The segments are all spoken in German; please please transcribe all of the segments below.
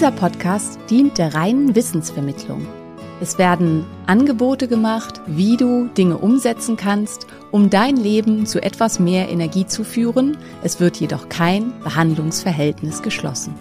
Dieser Podcast dient der reinen Wissensvermittlung. Es werden Angebote gemacht, wie du Dinge umsetzen kannst, um dein Leben zu etwas mehr Energie zu führen. Es wird jedoch kein Behandlungsverhältnis geschlossen.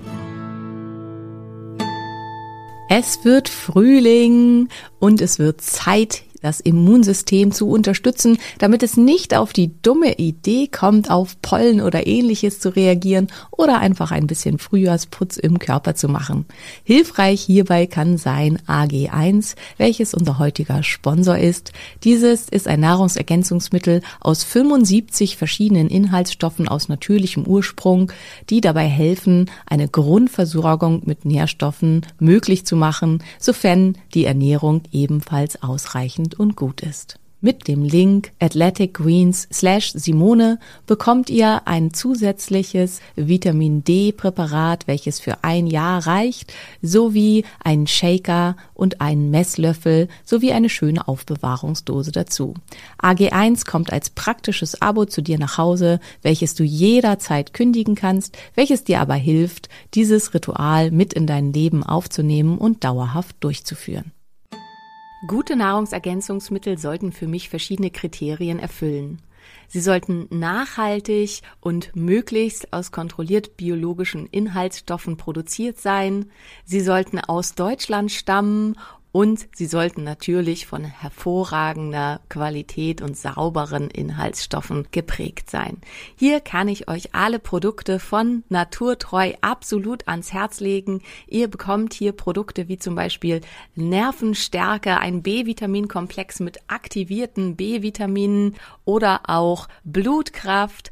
Es wird Frühling und es wird Zeit, das Immunsystem zu unterstützen, damit es nicht auf die dumme Idee kommt, auf Pollen oder ähnliches zu reagieren oder einfach ein bisschen Frühjahrsputz im Körper zu machen. Hilfreich hierbei kann sein AG1, welches unser heutiger Sponsor ist. Dieses ist ein Nahrungsergänzungsmittel aus 75 verschiedenen Inhaltsstoffen aus natürlichem Ursprung, die dabei helfen, eine Grundversorgung mit Nährstoffen möglich zu machen, sofern die Ernährung ebenfalls ausreichend und gut ist. Mit dem Link Athletic Greens slash Simone bekommt ihr ein zusätzliches Vitamin D Präparat, welches für ein Jahr reicht, sowie einen Shaker und einen Messlöffel sowie eine schöne Aufbewahrungsdose dazu. AG1 kommt als praktisches Abo zu dir nach Hause, welches du jederzeit kündigen kannst, welches dir aber hilft, dieses Ritual mit in dein Leben aufzunehmen und dauerhaft durchzuführen. Gute Nahrungsergänzungsmittel sollten für mich verschiedene Kriterien erfüllen. Sie sollten nachhaltig und möglichst aus kontrolliert biologischen Inhaltsstoffen produziert sein. Sie sollten aus Deutschland stammen und sie sollten natürlich von hervorragender Qualität und sauberen Inhaltsstoffen geprägt sein. Hier kann ich euch alle Produkte von Naturtreu absolut ans Herz legen. Ihr bekommt hier Produkte wie zum Beispiel Nervenstärke, ein B-Vitaminkomplex mit aktivierten B-Vitaminen oder auch Blutkraft,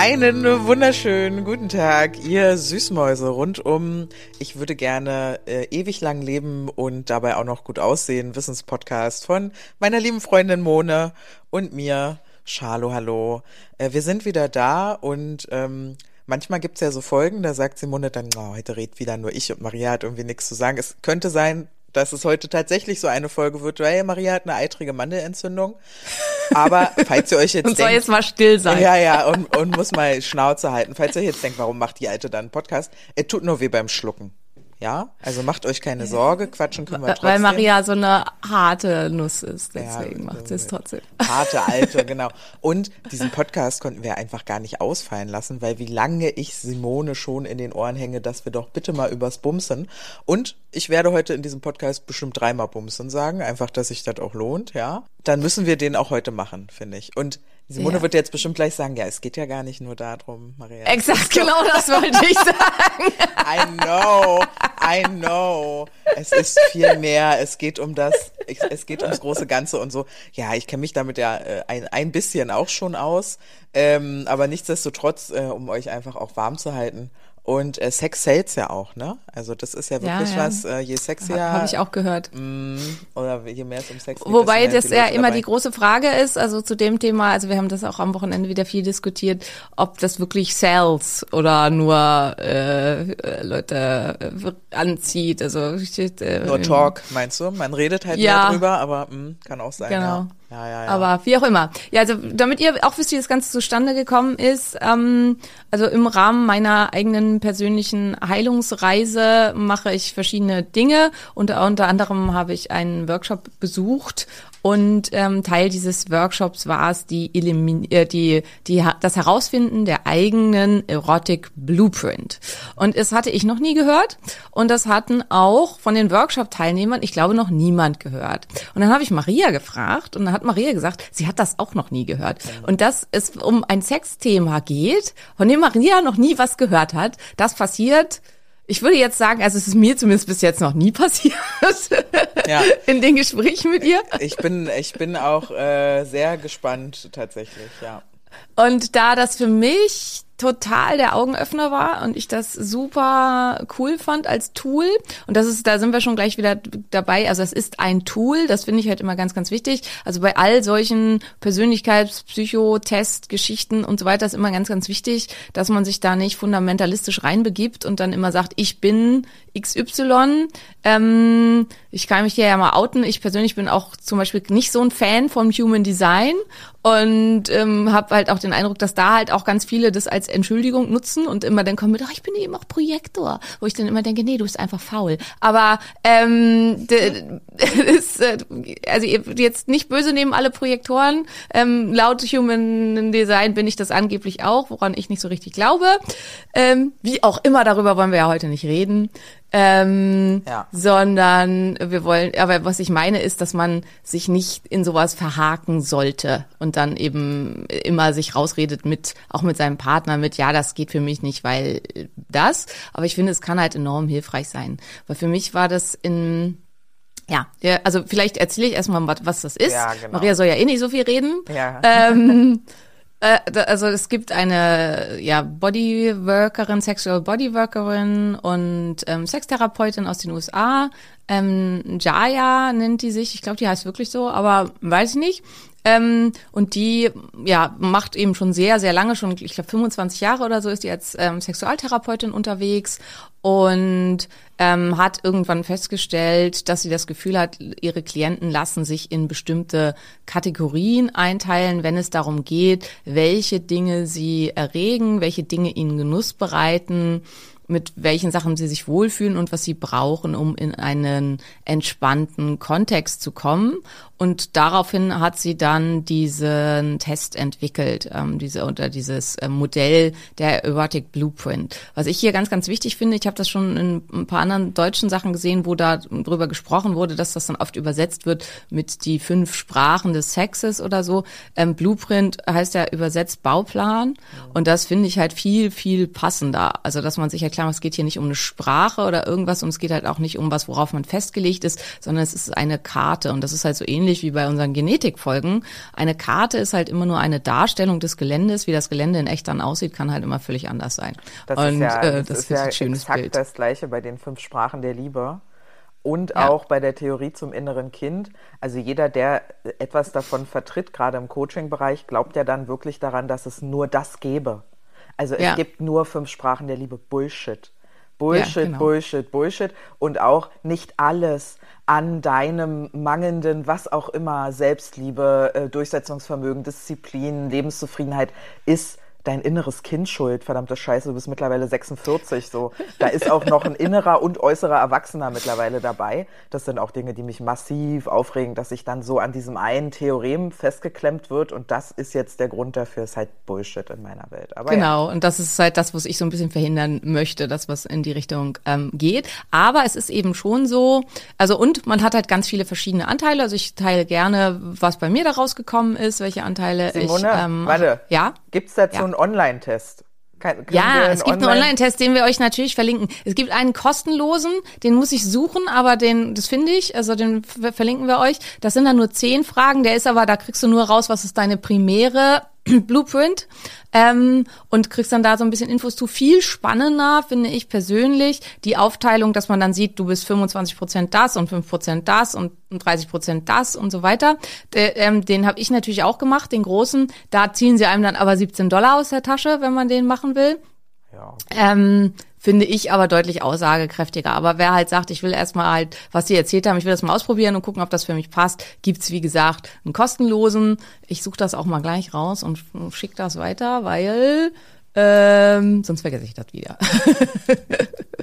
Einen wunderschönen guten Tag, ihr Süßmäuse rundum. Ich würde gerne äh, ewig lang leben und dabei auch noch gut aussehen. Wissenspodcast von meiner lieben Freundin Mone und mir. Schalo, hallo. Äh, wir sind wieder da und ähm, manchmal gibt's ja so Folgen, da sagt Simone dann, oh, heute redet wieder nur ich und Maria hat irgendwie nichts zu sagen. Es könnte sein, dass es heute tatsächlich so eine Folge wird, weil Maria hat eine eitrige Mandelentzündung. Aber falls ihr euch jetzt Und soll denkt, jetzt mal still sein. ja, ja, und, und muss mal Schnauze halten. Falls ihr jetzt denkt, warum macht die Alte dann einen Podcast? Er tut nur weh beim Schlucken. Ja, also macht euch keine Sorge, quatschen können wir trotzdem. Weil Maria so eine harte Nuss ist, Ja, deswegen macht sie es trotzdem. Harte Alte, genau. Und diesen Podcast konnten wir einfach gar nicht ausfallen lassen, weil wie lange ich Simone schon in den Ohren hänge, dass wir doch bitte mal übers Bumsen. Und ich werde heute in diesem Podcast bestimmt dreimal Bumsen sagen, einfach, dass sich das auch lohnt, ja. Dann müssen wir den auch heute machen, finde ich. Und Simone Ja. wird jetzt bestimmt gleich sagen, ja, es geht ja gar nicht nur darum, Maria. Exakt, genau das wollte ich sagen. I know, I know. Es ist viel mehr. Es geht um das, es geht ums große Ganze und so. Ja, ich kenne mich damit ja äh, ein, ein bisschen auch schon aus. Ähm, aber nichtsdestotrotz, äh, um euch einfach auch warm zu halten. Und äh, Sex sells ja auch, ne? Also das ist ja Ja, wirklich ja. was, äh, je sexier Habe ich auch gehört. mm, oder je mehr es um Sex geht. Wobei das ja immer dabei. die große Frage ist, also zu dem Thema, also wir haben das auch am Wochenende wieder viel diskutiert, ob das wirklich sells oder nur äh, äh, Leute äh, anzieht. Also äh, Nur Talk, meinst du? Man redet halt Ja. mehr drüber, aber mm, kann auch sein. Genau. Ja. Ja, ja, ja. Aber wie auch immer. Ja, also damit ihr auch wisst, wie das Ganze zustande gekommen ist, ähm, also im Rahmen meiner eigenen persönlichen Heilungsreise mache ich verschiedene Dinge. Unter, unter anderem habe ich einen Workshop besucht und ähm, Teil dieses Workshops war es die, äh, die, die das Herausfinden der eigenen Erotic Blueprint. Und es hatte ich noch nie gehört und das hatten auch von den Workshop-Teilnehmern, ich glaube, noch niemand gehört. Und dann habe ich Maria gefragt und dann hat Maria gesagt, sie hat das auch noch nie gehört. Und dass es um ein Sexthema geht, von dem Maria noch nie was gehört hat, das passiert ich würde jetzt sagen, also es ist mir zumindest bis jetzt noch nie passiert Ja. in den Gesprächen mit ihr. Ich bin, ich bin auch äh, sehr gespannt tatsächlich, ja. Und da das für mich total der Augenöffner war und ich das super cool fand als Tool. Und das ist, da sind wir schon gleich wieder dabei. Also es ist ein Tool, das finde ich halt immer ganz, ganz wichtig. Also bei all solchen Persönlichkeits-, Psychotest, Geschichten und so weiter ist immer ganz, ganz wichtig, dass man sich da nicht fundamentalistisch reinbegibt und dann immer sagt, ich bin XY. Ähm, ich kann mich hier ja mal outen. Ich persönlich bin auch zum Beispiel nicht so ein Fan vom Human Design und ähm, habe halt auch den Eindruck, dass da halt auch ganz viele das als Entschuldigung nutzen und immer dann kommen mit, ach, ich bin eben auch Projektor, wo ich dann immer denke, nee, du bist einfach faul. Aber ähm, ist, äh, also jetzt nicht böse nehmen alle Projektoren. Ähm, laut Human Design bin ich das angeblich auch, woran ich nicht so richtig glaube. Ähm, wie auch immer, darüber wollen wir ja heute nicht reden ähm, Ja. sondern wir wollen, aber was ich meine ist, dass man sich nicht in sowas verhaken sollte und dann eben immer sich rausredet mit, auch mit seinem Partner mit, ja, das geht für mich nicht, weil das, aber ich finde, es kann halt enorm hilfreich sein, weil für mich war das in, ja, also vielleicht erzähle ich erstmal, was, das ist. Ja, genau. Maria soll ja eh nicht so viel reden. Ja. Ähm, äh, also es gibt eine ja, Bodyworkerin, Sexual Bodyworkerin und ähm, Sextherapeutin aus den USA. Ähm, Jaya nennt die sich, ich glaube, die heißt wirklich so, aber weiß ich nicht. Ähm, und die ja macht eben schon sehr, sehr lange, schon ich glaube 25 Jahre oder so ist die als ähm, Sexualtherapeutin unterwegs und ähm, hat irgendwann festgestellt, dass sie das Gefühl hat, ihre Klienten lassen sich in bestimmte Kategorien einteilen, wenn es darum geht, welche Dinge sie erregen, welche Dinge ihnen Genuss bereiten mit welchen Sachen sie sich wohlfühlen und was sie brauchen, um in einen entspannten Kontext zu kommen. Und daraufhin hat sie dann diesen Test entwickelt, ähm, diese oder dieses ähm, Modell der Erotic Blueprint. Was ich hier ganz, ganz wichtig finde, ich habe das schon in ein paar anderen deutschen Sachen gesehen, wo da drüber gesprochen wurde, dass das dann oft übersetzt wird mit die fünf Sprachen des Sexes oder so. Ähm, Blueprint heißt ja übersetzt Bauplan. Und das finde ich halt viel, viel passender. Also, dass man sich erklärt, es geht hier nicht um eine Sprache oder irgendwas und es geht halt auch nicht um was, worauf man festgelegt ist, sondern es ist eine Karte. Und das ist halt so ähnlich wie bei unseren Genetikfolgen. Eine Karte ist halt immer nur eine Darstellung des Geländes. Wie das Gelände in echt dann aussieht, kann halt immer völlig anders sein. Das und ist ja, äh, das das ist ja ein schönes exakt Bild. das gleiche bei den fünf Sprachen der Liebe. Und Ja. auch bei der Theorie zum inneren Kind. Also jeder, der etwas davon vertritt, gerade im Coaching-Bereich, glaubt ja dann wirklich daran, dass es nur das gäbe. Also es Ja. gibt nur fünf Sprachen der Liebe. Bullshit. Bullshit, genau. Bullshit, Bullshit. Und auch nicht alles an deinem mangelnden, was auch immer, Selbstliebe, äh, Durchsetzungsvermögen, Disziplin, Lebenszufriedenheit ist dein inneres Kind schuld. Verdammte Scheiße, du bist mittlerweile 46, so. Da ist auch noch ein innerer und äußerer Erwachsener mittlerweile dabei. Das sind auch Dinge, die mich massiv aufregen, dass sich dann so an diesem einen Theorem festgeklemmt wird und das ist jetzt der Grund dafür, ist halt Bullshit in meiner Welt. Aber ja. Genau, und das ist halt das, was ich so ein bisschen verhindern möchte, dass was in die Richtung ähm, geht. Aber es ist eben schon so, also und man hat halt ganz viele verschiedene Anteile. Also ich teile gerne, was bei mir da rausgekommen ist, welche Anteile Simone, ich. Ähm, warte. Ja. Gibt's dazu Ja. einen Online-Test? Kann- Ja, es gibt einen Online-Test, den wir euch natürlich verlinken. Es gibt einen kostenlosen, den muss ich suchen, aber den, das finde ich, also den ver- verlinken wir euch. Das sind dann nur zehn Fragen, der ist aber, da kriegst du nur raus, was ist deine primäre Blueprint ähm, und kriegst dann da so ein bisschen Infos zu. Viel spannender finde ich persönlich die Aufteilung, dass man dann sieht, du bist 25 Prozent das und 5 Prozent das und 30 Prozent das und so weiter. Der, ähm, den habe ich natürlich auch gemacht, den großen. Da ziehen sie einem dann aber 17 Dollar aus der Tasche, wenn man den machen will. Ja. Ähm, finde ich aber deutlich aussagekräftiger. Aber wer halt sagt, ich will erstmal halt, was Sie erzählt haben, ich will das mal ausprobieren und gucken, ob das für mich passt, gibt's wie gesagt einen kostenlosen. Ich suche das auch mal gleich raus und schicke das weiter, weil ähm, sonst vergesse ich das wieder.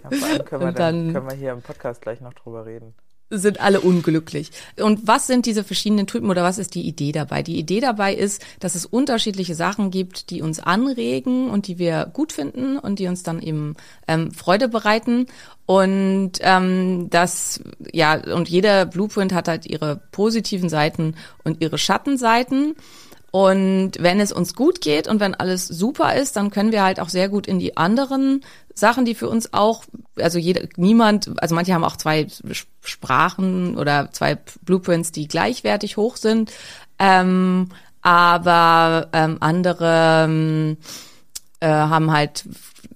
Ja, vor allem können wir, dann, dann- können wir hier im Podcast gleich noch drüber reden. Sind alle unglücklich. Und was sind diese verschiedenen Typen oder was ist die Idee dabei? Die Idee dabei ist, dass es unterschiedliche Sachen gibt, die uns anregen und die wir gut finden und die uns dann eben ähm, Freude bereiten. Und ähm, das, ja, und jeder Blueprint hat halt ihre positiven Seiten und ihre Schattenseiten. Und wenn es uns gut geht und wenn alles super ist, dann können wir halt auch sehr gut in die anderen Sachen, die für uns auch, also jeder, niemand, also manche haben auch zwei Sprachen oder zwei Blueprints, die gleichwertig hoch sind, ähm, aber ähm, andere ähm, äh, haben halt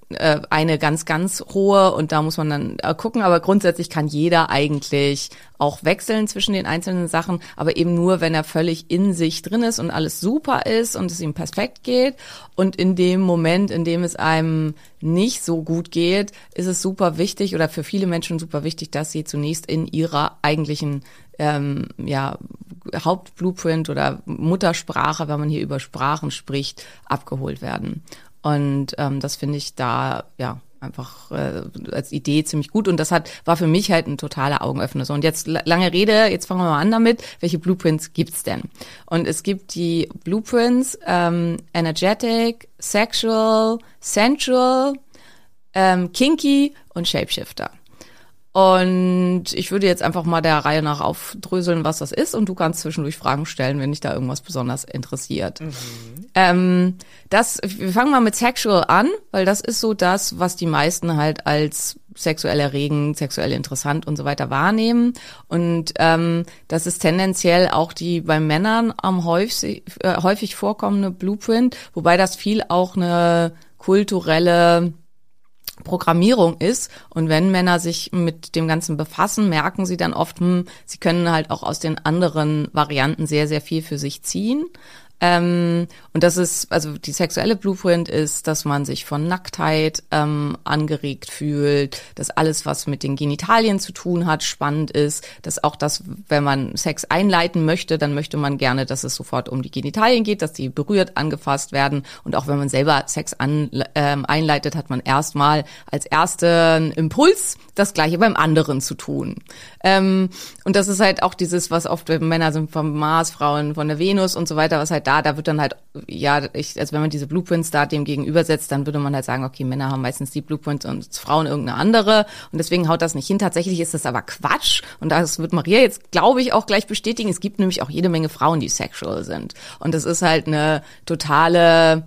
äh, eine ganz, ganz hohe und da muss man dann äh, gucken. Aber grundsätzlich kann jeder eigentlich auch wechseln zwischen den einzelnen Sachen, aber eben nur, wenn er völlig in sich drin ist und alles super ist und es ihm perfekt geht. Und in dem Moment, in dem es einem nicht so gut geht, ist es super wichtig oder für viele Menschen super wichtig, dass sie zunächst in ihrer eigentlichen ähm, ja, Hauptblueprint oder Muttersprache, wenn man hier über Sprachen spricht, abgeholt werden. Und ähm, das finde ich da ja einfach äh, als Idee ziemlich gut und das hat war für mich halt ein totaler Augenöffner. So und jetzt la- lange Rede, jetzt fangen wir mal an damit. Welche Blueprints gibt's denn? Und es gibt die Blueprints ähm, energetic, sexual, sensual, ähm, kinky und shapeshifter. Und ich würde jetzt einfach mal der Reihe nach aufdröseln, was das ist. Und du kannst zwischendurch Fragen stellen, wenn dich da irgendwas besonders interessiert. Ähm, das, wir fangen mal mit Sexual an, weil das ist so das, was die meisten halt als sexuell erregend, sexuell interessant und so weiter wahrnehmen. Und ähm, das ist tendenziell auch die bei Männern am häufig, äh, häufig vorkommende Blueprint, wobei das viel auch eine kulturelle Programmierung ist. Und wenn Männer sich mit dem Ganzen befassen, merken sie dann oft, hm, sie können halt auch aus den anderen Varianten sehr, sehr viel für sich ziehen. Ähm, und das ist, also die sexuelle Blueprint ist, dass man sich von Nacktheit ähm, angeregt fühlt, dass alles, was mit den Genitalien zu tun hat, spannend ist, dass auch das, wenn man Sex einleiten möchte, dann möchte man gerne, dass es sofort um die Genitalien geht, dass die berührt, angefasst werden. Und auch wenn man selber Sex an, ähm, einleitet, hat man erstmal als ersten Impuls, das Gleiche beim anderen zu tun. Ähm, und das ist halt auch dieses, was oft Männer sind vom Mars, Frauen von der Venus und so weiter, was halt da, da wird dann halt, ja, ich, also wenn man diese Blueprints da dem gegenübersetzt, dann würde man halt sagen, okay, Männer haben meistens die Blueprints und Frauen irgendeine andere und deswegen haut das nicht hin. Tatsächlich ist das aber Quatsch und das wird Maria jetzt, glaube ich, auch gleich bestätigen. Es gibt nämlich auch jede Menge Frauen, die sexual sind und das ist halt eine totale,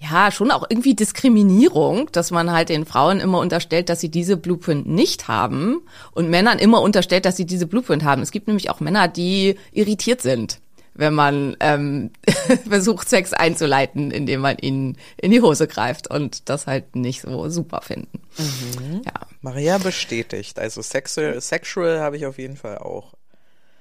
ja, schon auch irgendwie Diskriminierung, dass man halt den Frauen immer unterstellt, dass sie diese Blueprint nicht haben und Männern immer unterstellt, dass sie diese Blueprint haben. Es gibt nämlich auch Männer, die irritiert sind, wenn man ähm, versucht, Sex einzuleiten, indem man ihnen in die Hose greift und das halt nicht so super finden. Ja. Maria bestätigt. Also sexual, sexual habe ich auf jeden Fall auch.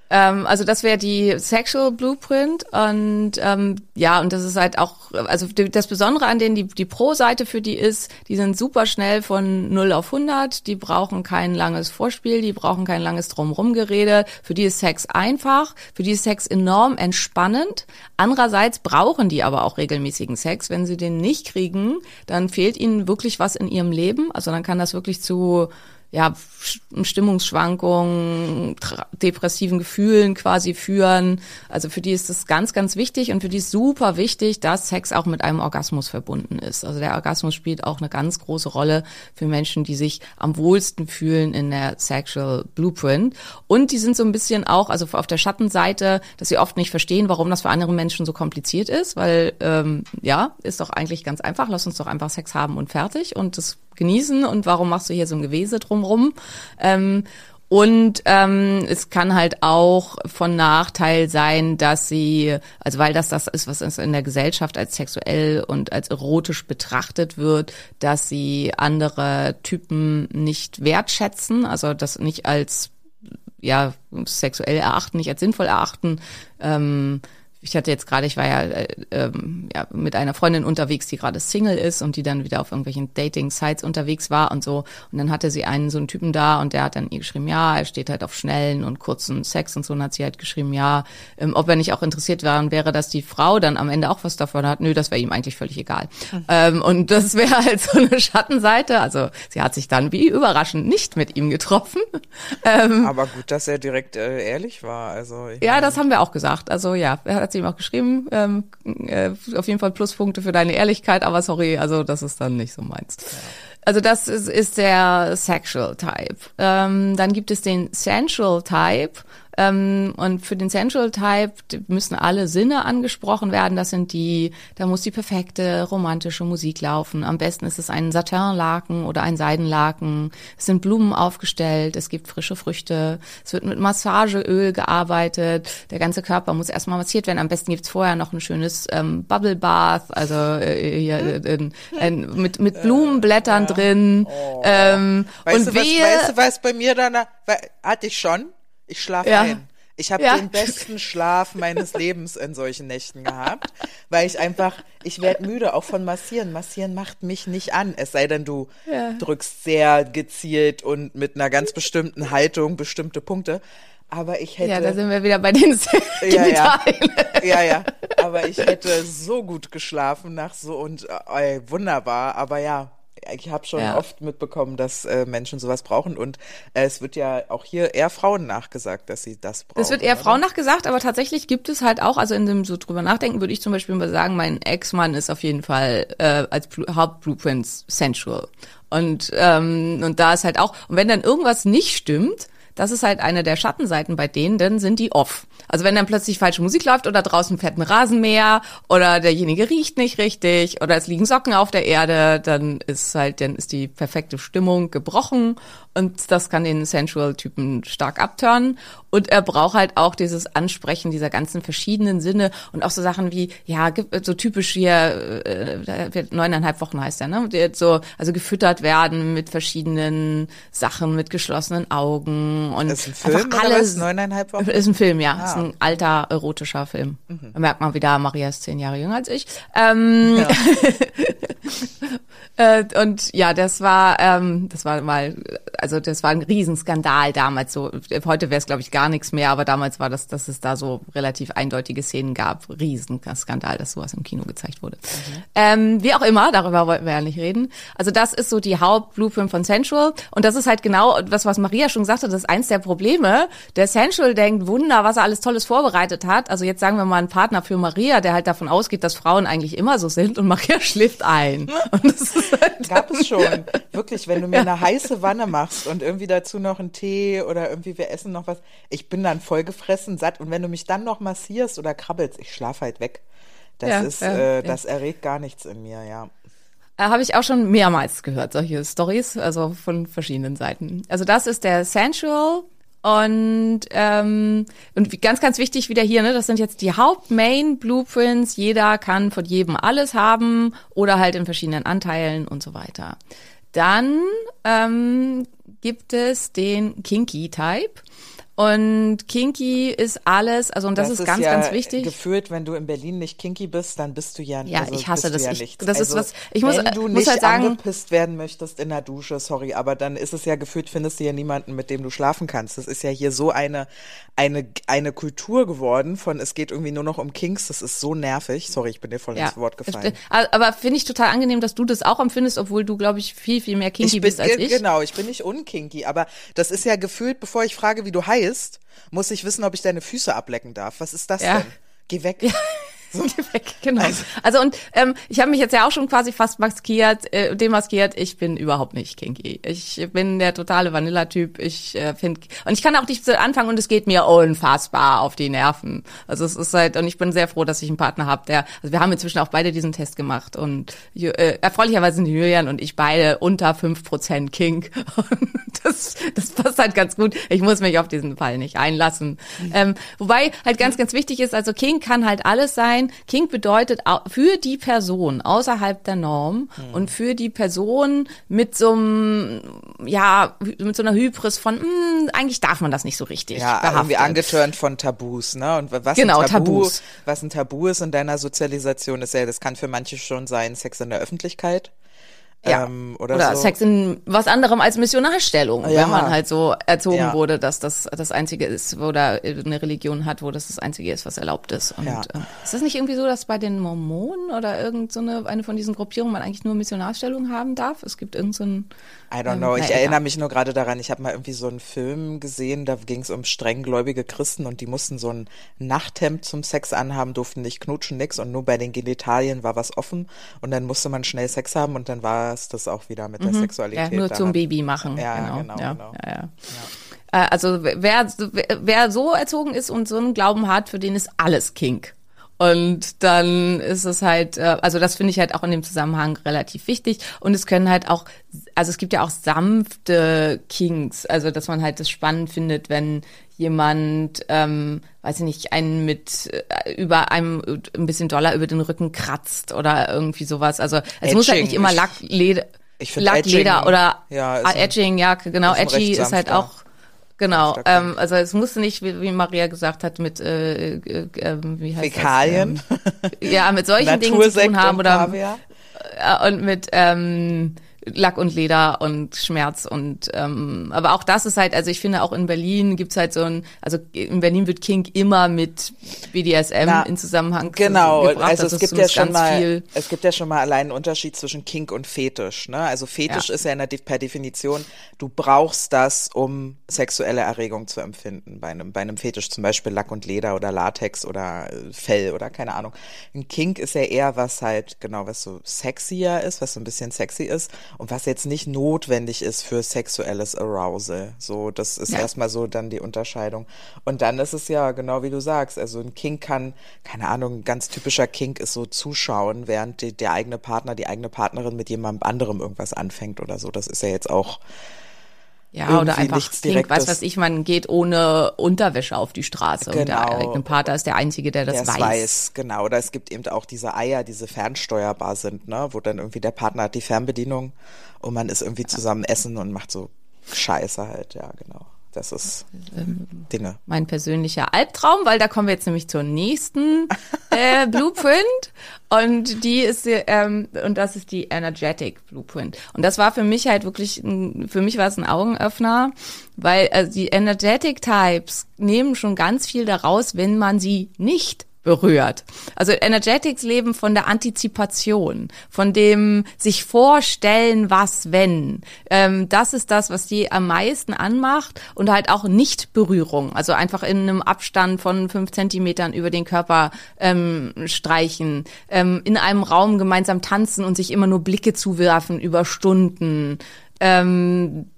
Ähm, also das wäre die Sexual Blueprint und ähm, ja, und das ist halt auch, also das Besondere an denen, die, die Pro-Seite für die ist, die sind super schnell von 0 auf 100, die brauchen kein langes Vorspiel, die brauchen kein langes Drumrumgerede, für die ist Sex einfach, für die ist Sex enorm entspannend. Andererseits brauchen die aber auch regelmäßigen Sex. Wenn sie den nicht kriegen, dann fehlt ihnen wirklich was in ihrem Leben, also dann kann das wirklich zu ja, Sch- Stimmungsschwankungen, depressiven Gefühlen quasi führen. Also für die ist das ganz, ganz wichtig und für die ist super wichtig, dass Sex auch mit einem Orgasmus verbunden ist. Also der Orgasmus spielt auch eine ganz große Rolle für Menschen, die sich am wohlsten fühlen in der Sexual Blueprint. Und die sind so ein bisschen auch, also auf der Schattenseite, dass sie oft nicht verstehen, warum das für andere Menschen so kompliziert ist, weil ähm, ja, ist doch eigentlich ganz einfach. Lass uns doch einfach Sex haben und fertig und das genießen und warum machst du hier so ein Gewese drumrum? Ähm, und ähm, es kann halt auch von Nachteil sein, dass sie, also weil das das ist, was in der Gesellschaft als sexuell und als erotisch betrachtet wird, dass sie andere Typen nicht wertschätzen, also das nicht als ja sexuell erachten, nicht als sinnvoll erachten. Ähm, ich hatte jetzt gerade, ich war ja, äh, ähm, ja mit einer Freundin unterwegs, die gerade Single ist und die dann wieder auf irgendwelchen Dating-Sites unterwegs war und so. Und dann hatte sie einen so einen Typen da und der hat dann ihr geschrieben, ja, er steht halt auf schnellen und kurzen Sex und so. Und hat sie halt geschrieben, ja, ähm, ob er nicht auch interessiert wäre, wäre, dass die Frau dann am Ende auch was davon hat. Nö, das wäre ihm eigentlich völlig egal. Mhm. Ähm, und das wäre halt so eine Schattenseite. Also sie hat sich dann wie überraschend nicht mit ihm getroffen. Ähm, Aber gut, dass er direkt äh, ehrlich war. Also ja, das haben wir auch gesagt. Also ja, er hat sie ihm auch geschrieben. Ähm, äh, auf jeden Fall Pluspunkte für deine Ehrlichkeit, aber sorry, also das ist dann nicht so meins. Ja. Also das ist, ist der Sexual Type. Ähm, dann gibt es den Sensual Type. Ähm, und für den Sensual Type müssen alle Sinne angesprochen werden. Das sind die, da muss die perfekte romantische Musik laufen. Am besten ist es ein Satinlaken oder ein Seidenlaken. Es sind Blumen aufgestellt, es gibt frische Früchte, es wird mit Massageöl gearbeitet. Der ganze Körper muss erstmal massiert werden. Am besten gibt's vorher noch ein schönes ähm, Bubble Bath, also äh, hier, äh, in, mit, mit Blumenblättern ja. drin. Oh. Ähm, weißt, und du, was, weißt du, was bei mir dann, hatte ich schon? Ich schlafe ja. ein. Ich habe ja. den besten Schlaf meines Lebens in solchen Nächten gehabt, weil ich einfach, ich werde müde, auch von Massieren. Massieren macht mich nicht an, es sei denn, du ja. drückst sehr gezielt und mit einer ganz bestimmten Haltung bestimmte Punkte. Aber ich hätte. Ja, da sind wir wieder bei den ja, ja. ja, ja. Aber ich hätte so gut geschlafen nach so und äh, wunderbar. Aber ja, ich habe schon ja. oft mitbekommen, dass äh, Menschen sowas brauchen und äh, es wird ja auch hier eher Frauen nachgesagt, dass sie das brauchen. Es wird eher oder? Frauen nachgesagt, aber tatsächlich gibt es halt auch, also in dem so drüber nachdenken, würde ich zum Beispiel mal sagen, mein Ex-Mann ist auf jeden Fall äh, als Hauptblueprint sensual. Und, ähm, und da ist halt auch, und wenn dann irgendwas nicht stimmt, das ist halt eine der Schattenseiten bei denen, dann sind die off. Also wenn dann plötzlich falsche Musik läuft oder draußen fährt ein Rasenmäher oder derjenige riecht nicht richtig oder es liegen Socken auf der Erde, dann ist halt, dann ist die perfekte Stimmung gebrochen und das kann den Sensual-Typen stark abtören. Und er braucht halt auch dieses Ansprechen dieser ganzen verschiedenen Sinne und auch so Sachen wie, ja, so typisch hier, äh, neuneinhalb Wochen heißt er, ne? So, also gefüttert werden mit verschiedenen Sachen, mit geschlossenen Augen und ist ein Film einfach alles. Neuneinhalb Wochen? Ist ein Film, ja. Ah. Ist ein alter erotischer Film. Mhm. Da merkt man wieder, Maria ist zehn Jahre jünger als ich. Ähm, ja. Äh, und ja, das war, ähm, das war mal, also das war ein Riesenskandal damals. So heute wäre es glaube ich gar nichts mehr, aber damals war das, dass es da so relativ eindeutige Szenen gab. Riesenskandal, dass sowas im Kino gezeigt wurde. Mhm. Ähm, wie auch immer, darüber wollten wir ja nicht reden. Also das ist so die Hauptblueprint von Sensual und das ist halt genau das, was Maria schon sagte. Das ist eins der Probleme. Der Sensual denkt, Wunder, was er alles Tolles vorbereitet hat. Also jetzt sagen wir mal einen Partner für Maria, der halt davon ausgeht, dass Frauen eigentlich immer so sind und Maria schläft ein. Und das ist Gab es schon. Wirklich, wenn du mir eine heiße Wanne machst und irgendwie dazu noch einen Tee oder irgendwie wir essen noch was. Ich bin dann voll gefressen, satt. Und wenn du mich dann noch massierst oder krabbelst, ich schlafe halt weg. Das ja, ist, ja, äh, das ja. erregt gar nichts in mir, ja. Äh, Habe ich auch schon mehrmals gehört, solche Stories, also von verschiedenen Seiten. Also das ist der Sensual und, ähm, und ganz, ganz wichtig wieder hier, ne, das sind jetzt die Haupt-Main-Blueprints. Jeder kann von jedem alles haben oder halt in verschiedenen Anteilen und so weiter. Dann ähm, gibt es den Kinky-Type. Und kinky ist alles, also und das, das ist, ganz, ja ganz wichtig. Gefühlt, wenn du in Berlin nicht kinky bist, dann bist du ja Ja, also ich hasse das. Ja ich, nichts. das also, ist was, ich muss, wenn du muss nicht halt sagen, angepisst werden möchtest in der Dusche, sorry, aber dann ist es ja gefühlt, findest du ja niemanden, mit dem du schlafen kannst. Das ist ja hier so eine, eine, eine Kultur geworden von, es geht irgendwie nur noch um Kings, das ist so nervig. Sorry, ich bin dir voll ja, ins Wort gefallen. Aber finde ich total angenehm, dass du das auch empfindest, obwohl du, glaube ich, viel, viel mehr kinky bin, bist als ich. Genau, ich bin nicht unkinky, aber das ist ja gefühlt, bevor ich frage, wie du heißt, muss ich wissen, ob ich deine Füße ablecken darf. Was ist das ja. denn? Geh weg. Ja. So. weg, genau. Also, also und ähm, ich habe mich jetzt ja auch schon quasi fast maskiert, äh, demaskiert. Ich bin überhaupt nicht kinky. Ich bin der totale Vanilla-Typ. Ich äh, finde und ich kann auch nicht anfangen und es geht mir unfassbar auf die Nerven. Also es ist halt und ich bin sehr froh, dass ich einen Partner habe, der. Also wir haben inzwischen auch beide diesen Test gemacht und äh, erfreulicherweise sind Julian und ich beide unter fünf Prozent Kink. Und das, das passt halt ganz gut. Ich muss mich auf diesen Fall nicht einlassen. Mhm. Ähm, wobei halt ganz, ganz wichtig ist, also Kink kann halt alles sein sein. Kink bedeutet für die Person außerhalb der Norm Hm. und für die Person mit so einem, ja, mit so einer Hybris von, hm, eigentlich darf man das nicht so richtig Ja, irgendwie behaftet. angetörnt von Tabus, ne? Und was Genau, ein Tabu, Tabus. was ein Tabu ist in deiner Sozialisation, ist ja, das kann für manche schon sein, Sex in der Öffentlichkeit. Ja. Ähm, oder, Oder so. Sex in was anderem als Missionarstellung, Ja. wenn man halt so erzogen Ja. wurde, dass das das Einzige ist, oder eine Religion hat, wo das das Einzige ist, was erlaubt ist. Und Ja. äh, ist das nicht irgendwie so, dass bei den Mormonen oder irgend so eine, eine von diesen Gruppierungen man eigentlich nur Missionarstellung haben darf? Es gibt irgend so ein I don't ähm, know. Ich na, erinnere mich nur gerade daran, ich habe mal irgendwie so einen Film gesehen, da ging es um strenggläubige Christen und die mussten so ein Nachthemd zum Sex anhaben, durften nicht knutschen, nix und nur bei den Genitalien war was offen und dann musste man schnell Sex haben und dann war es das auch wieder mit der Ja, Sexualität. nur da zum hat- Baby machen. Ja, genau. genau, ja, genau. Ja, ja. Äh, Also wer, wer, so erzogen ist und so einen Glauben hat, für den ist alles Kink. Und dann ist es halt, äh, also das finde ich halt auch in dem Zusammenhang relativ wichtig. Und es können halt auch, also es gibt ja auch sanfte Kinks, also dass man halt das spannend findet, wenn jemand, ähm, weiß ich nicht, einen mit äh, über einem ein bisschen doller über den Rücken kratzt oder irgendwie sowas. Also es muss halt Edging. nicht immer Lack, Leder, Ich find Lack, Leder Edging- oder ja, ah, ein- Edging, ja, genau. Edgy ist halt auch, genau. Ähm, also es musste nicht, wie, wie Maria gesagt hat, mit, äh, äh, ähm, wie heißt Fäkalien, das? Ähm, ja, mit solchen Dingen zu tun haben oder Kaviar. äh, und mit ähm, Lack und Leder und Schmerz und ähm, aber auch das ist halt, also ich finde auch in Berlin gibt's halt so ein, also in Berlin wird Kink immer mit BDSM Na, in Zusammenhang Genau, gebracht. also es gibt ja schon mal, viel. es gibt ja schon mal allein einen Unterschied zwischen Kink und Fetisch. Ne? Also Fetisch Ja. ist ja in der, per Definition, du brauchst das, um sexuelle Erregung zu empfinden. Bei einem, bei einem Fetisch zum Beispiel Lack und Leder oder Latex oder äh, Fell oder keine Ahnung. Ein Kink ist ja eher was halt, genau, was so sexier ist, was so ein bisschen sexy ist und was jetzt nicht notwendig ist für sexuelles Arousal. So, das ist Ja. erstmal so dann die Unterscheidung. Und dann ist es ja genau wie du sagst, also ein Kink kann, keine Ahnung, ein ganz typischer Kink ist so zuschauen, während die, der eigene Partner, die eigene Partnerin mit jemandem anderem irgendwas anfängt oder so. Das ist ja jetzt auch, Ja, oder einfach Direktes. was weiß ich, man geht ohne Unterwäsche auf die Straße und der Genau. eigene Partner ist der Einzige, der das weiß. weiß. Genau. Oder es gibt eben auch diese Eier, diese fernsteuerbar sind, ne, wo dann irgendwie der Partner hat die Fernbedienung und man ist irgendwie zusammen essen und macht so Scheiße halt, ja, genau. Das ist Ähm, Dinge. mein persönlicher Albtraum, weil da kommen wir jetzt nämlich zur nächsten äh, Blueprint und die ist ähm, und das ist die Energetic Blueprint und das war für mich halt wirklich ein, für mich war es ein Augenöffner, weil also die Energetic Types nehmen schon ganz viel daraus, wenn man sie nicht berührt. Also Energetics leben von der Antizipation, von dem sich vorstellen, was wenn. Ähm, das ist das, was die am meisten anmacht und halt auch nicht Berührung. Also einfach in einem Abstand von fünf Zentimetern über den Körper ähm, streichen, ähm, in einem Raum gemeinsam tanzen und sich immer nur Blicke zuwerfen über Stunden. Ähm,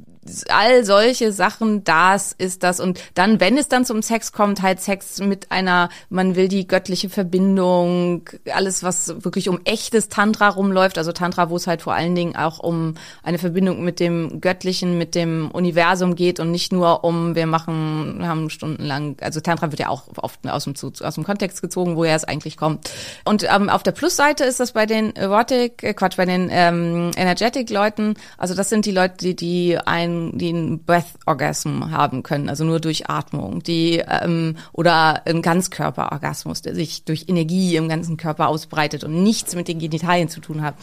all solche Sachen, das ist das. Und dann, wenn es dann zum Sex kommt, halt Sex mit einer, man will die göttliche Verbindung, alles, was wirklich um echtes Tantra rumläuft, also Tantra, wo es halt vor allen Dingen auch um eine Verbindung mit dem Göttlichen, mit dem Universum geht und nicht nur um, wir machen, haben stundenlang, also Tantra wird ja auch oft aus dem, aus dem Kontext gezogen, woher es eigentlich kommt. Und ähm, auf der Plusseite ist das bei den Erotic, äh, Quatsch, bei den ähm, Energetic-Leuten, also das sind die Leute, die, die ein die einen Breath-Orgasm haben können, also nur durch Atmung, die ähm, oder einen Ganzkörper-Orgasmus, der sich durch Energie im ganzen Körper ausbreitet und nichts mit den Genitalien zu tun hat.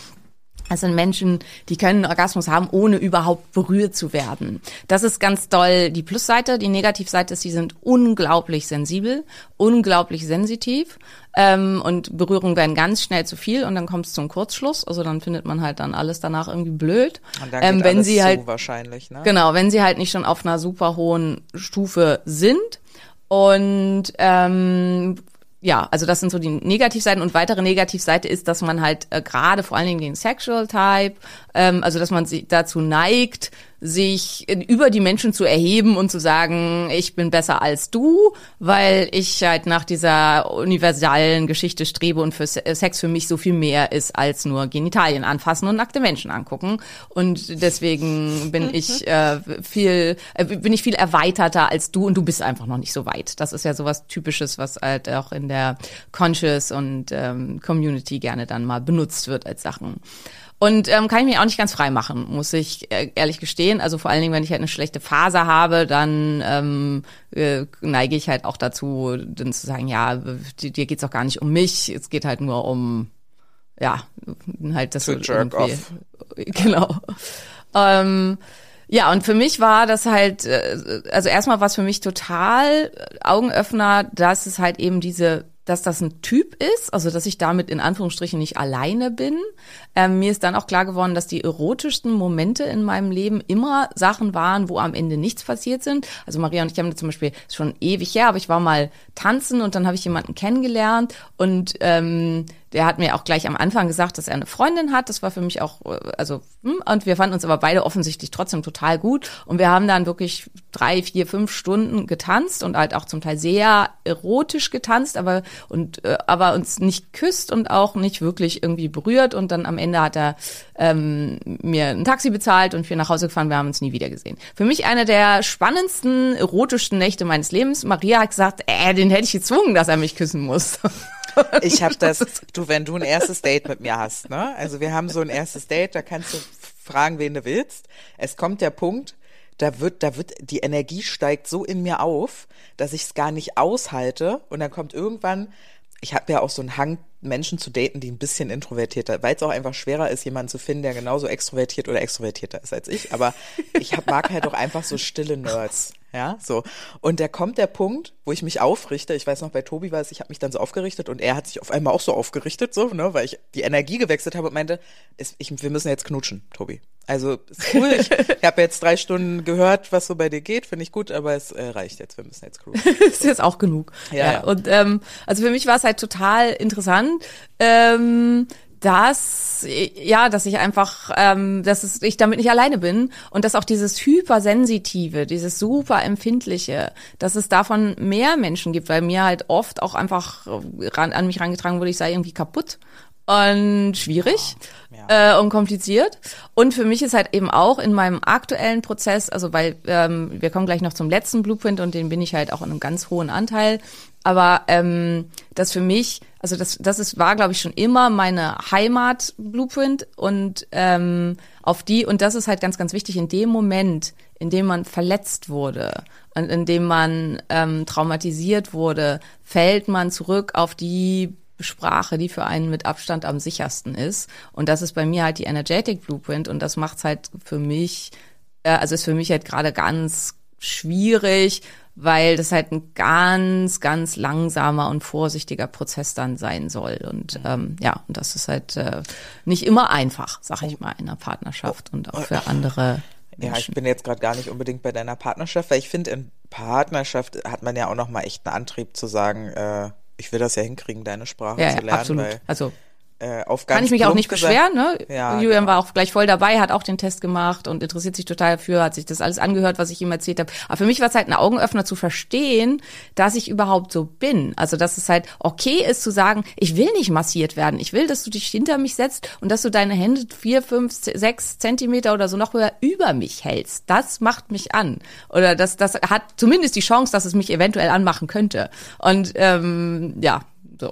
Das sind Menschen, die können einen Orgasmus haben, ohne überhaupt berührt zu werden. Das ist ganz doll die Plusseite. Die Negativseite ist, sie sind unglaublich sensibel, unglaublich sensitiv ähm, und Berührungen werden ganz schnell zu viel und dann kommt es zum Kurzschluss. Also dann findet man halt dann alles danach irgendwie blöd. Und dann ähm, geht wenn alles sie halt wahrscheinlich, ne? Genau, wenn sie halt nicht schon auf einer super hohen Stufe sind. Und ähm, ja, also das sind so die Negativseiten und weitere Negativseite ist, dass man halt äh, gerade vor allen Dingen den Sexual Type, ähm, also dass man sich dazu neigt, sich über die Menschen zu erheben und zu sagen, ich bin besser als du, weil ich halt nach dieser universalen Geschichte strebe und für Se- Sex für mich so viel mehr ist als nur Genitalien anfassen und nackte Menschen angucken. Und deswegen bin ich äh, viel, äh, bin ich viel erweiterter als du und du bist einfach noch nicht so weit. Das ist ja sowas Typisches, was halt auch in in der Conscious und ähm, Community gerne dann mal benutzt wird als Sachen. Und ähm, kann ich mich auch nicht ganz frei machen, muss ich äh, ehrlich gestehen. Also vor allen Dingen, wenn ich halt eine schlechte Phase habe, dann ähm, äh, neige ich halt auch dazu, dann zu sagen, ja, dir, geht's auch gar nicht um mich, es geht halt nur um, ja, halt das To so jerk irgendwie- off. Genau. Ähm, ja, und für mich war das halt, äh, also erstmal war es für mich total Augenöffner, dass es halt eben diese, dass das ein Typ ist, also dass ich damit in Anführungsstrichen nicht alleine bin. Ähm, mir ist dann auch klar geworden, dass die erotischsten Momente in meinem Leben immer Sachen waren, wo am Ende nichts passiert sind. Also Maria und ich haben zum Beispiel schon ewig her, aber ich war mal tanzen und dann habe ich jemanden kennengelernt und ähm, der hat mir auch gleich am Anfang gesagt, dass er eine Freundin hat. Das war für mich auch, äh, also, hm, und wir fanden uns aber beide offensichtlich trotzdem total gut. Und wir haben dann wirklich drei, vier, fünf Stunden getanzt und halt auch zum Teil sehr erotisch getanzt, aber und äh, aber uns nicht küsst und auch nicht wirklich irgendwie berührt. Und dann am Ende hat er ähm, mir ein Taxi bezahlt und wir nach Hause gefahren. Wir haben uns nie wieder gesehen. Für mich eine der spannendsten, erotischsten Nächte meines Lebens. Maria hat gesagt, äh, den hätte ich gezwungen, dass er mich küssen muss. Ich habe das, du, wenn du ein erstes Date mit mir hast, ne? Also wir haben so ein erstes Date, da kannst du fragen, wen du willst. Es kommt der Punkt, da wird, da wird, die Energie steigt so in mir auf, dass ich es gar nicht aushalte. Und dann kommt irgendwann, ich habe ja auch so einen Hang, Menschen zu daten, die ein bisschen introvertierter, weil es auch einfach schwerer ist, jemanden zu finden, der genauso extrovertiert oder extrovertierter ist als ich. Aber ich hab, mag halt auch einfach so stille Nerds. Ja, so. Und da kommt der Punkt, wo ich mich aufrichte. Ich weiß noch, bei Tobi war es, ich habe mich dann so aufgerichtet und er hat sich auf einmal auch so aufgerichtet, so, ne, weil ich die Energie gewechselt habe und meinte, es, ich, wir müssen jetzt knutschen, Tobi. Also ist cool. Ich, ich habe jetzt drei Stunden gehört, was so bei dir geht, finde ich gut, aber es äh, reicht jetzt. Wir müssen jetzt knutschen. ist jetzt auch genug. Ja, ja. Und ähm, also für mich war es halt total interessant, ähm, dass ja, dass ich einfach, ähm, dass es, ich damit nicht alleine bin und dass auch dieses hypersensitive, dieses super empfindliche, dass es davon mehr Menschen gibt, weil mir halt oft auch einfach ran, an mich rangetragen wurde, ich sei irgendwie kaputt und schwierig äh, und kompliziert. Und für mich ist halt eben auch in meinem aktuellen Prozess, also weil ähm, wir kommen gleich noch zum letzten Blueprint und den bin ich halt auch in einem ganz hohen Anteil. Aber ähm, das für mich, also das, das ist, war, glaube ich, schon immer meine Heimat Blueprint und ähm, auf die, und das ist halt ganz, ganz wichtig, in dem Moment, in dem man verletzt wurde und in dem man ähm, traumatisiert wurde, fällt man zurück auf die Sprache, die für einen mit Abstand am sichersten ist. Und das ist bei mir halt die Energetic Blueprint und das macht's halt für mich, äh, also ist für mich halt gerade ganz schwierig, weil das halt ein ganz, ganz langsamer und vorsichtiger Prozess dann sein soll. Und ähm, ja, und das ist halt äh, nicht immer einfach, sag ich mal, in einer Partnerschaft und auch für andere Ja, ich Menschen. bin jetzt gerade gar nicht unbedingt bei deiner Partnerschaft, weil ich finde, in Partnerschaft hat man ja auch noch mal echt einen Antrieb zu sagen, äh, ich will das ja hinkriegen, deine Sprache ja, zu ja, lernen, absolut. weil Also äh, auf ganz kann ich mich auch nicht gesagt- beschweren, ne? Ja, Julian genau. war auch gleich voll dabei, hat auch den Test gemacht und interessiert sich total dafür, hat sich das alles angehört, was ich ihm erzählt habe. Aber für mich war es halt ein Augenöffner zu verstehen, dass ich überhaupt so bin. Also dass es halt okay ist zu sagen, ich will nicht massiert werden. Ich will, dass du dich hinter mich setzt und dass du deine Hände vier, fünf, sechs Zentimeter oder so noch höher über mich hältst. Das macht mich an. Oder das, das hat zumindest die Chance, dass es mich eventuell anmachen könnte. Und ähm, ja, so.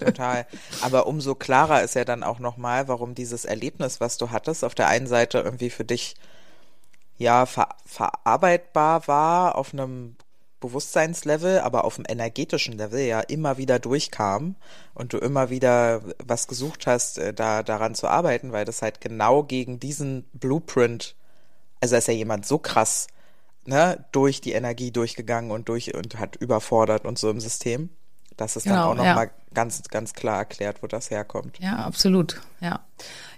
Total. Aber umso klarer ist ja dann auch nochmal, warum dieses Erlebnis, was du hattest, auf der einen Seite irgendwie für dich ja ver verarbeitbar war auf einem Bewusstseinslevel, aber auf dem energetischen Level ja immer wieder durchkam und du immer wieder was gesucht hast, äh, da daran zu arbeiten, weil das halt genau gegen diesen Blueprint, also ist ja jemand so krass ne, durch die Energie durchgegangen und durch und hat überfordert und so im System. Dass es dann Genau, auch noch ja. mal ganz, ganz klar erklärt, wo das herkommt. Ja, absolut. Ja.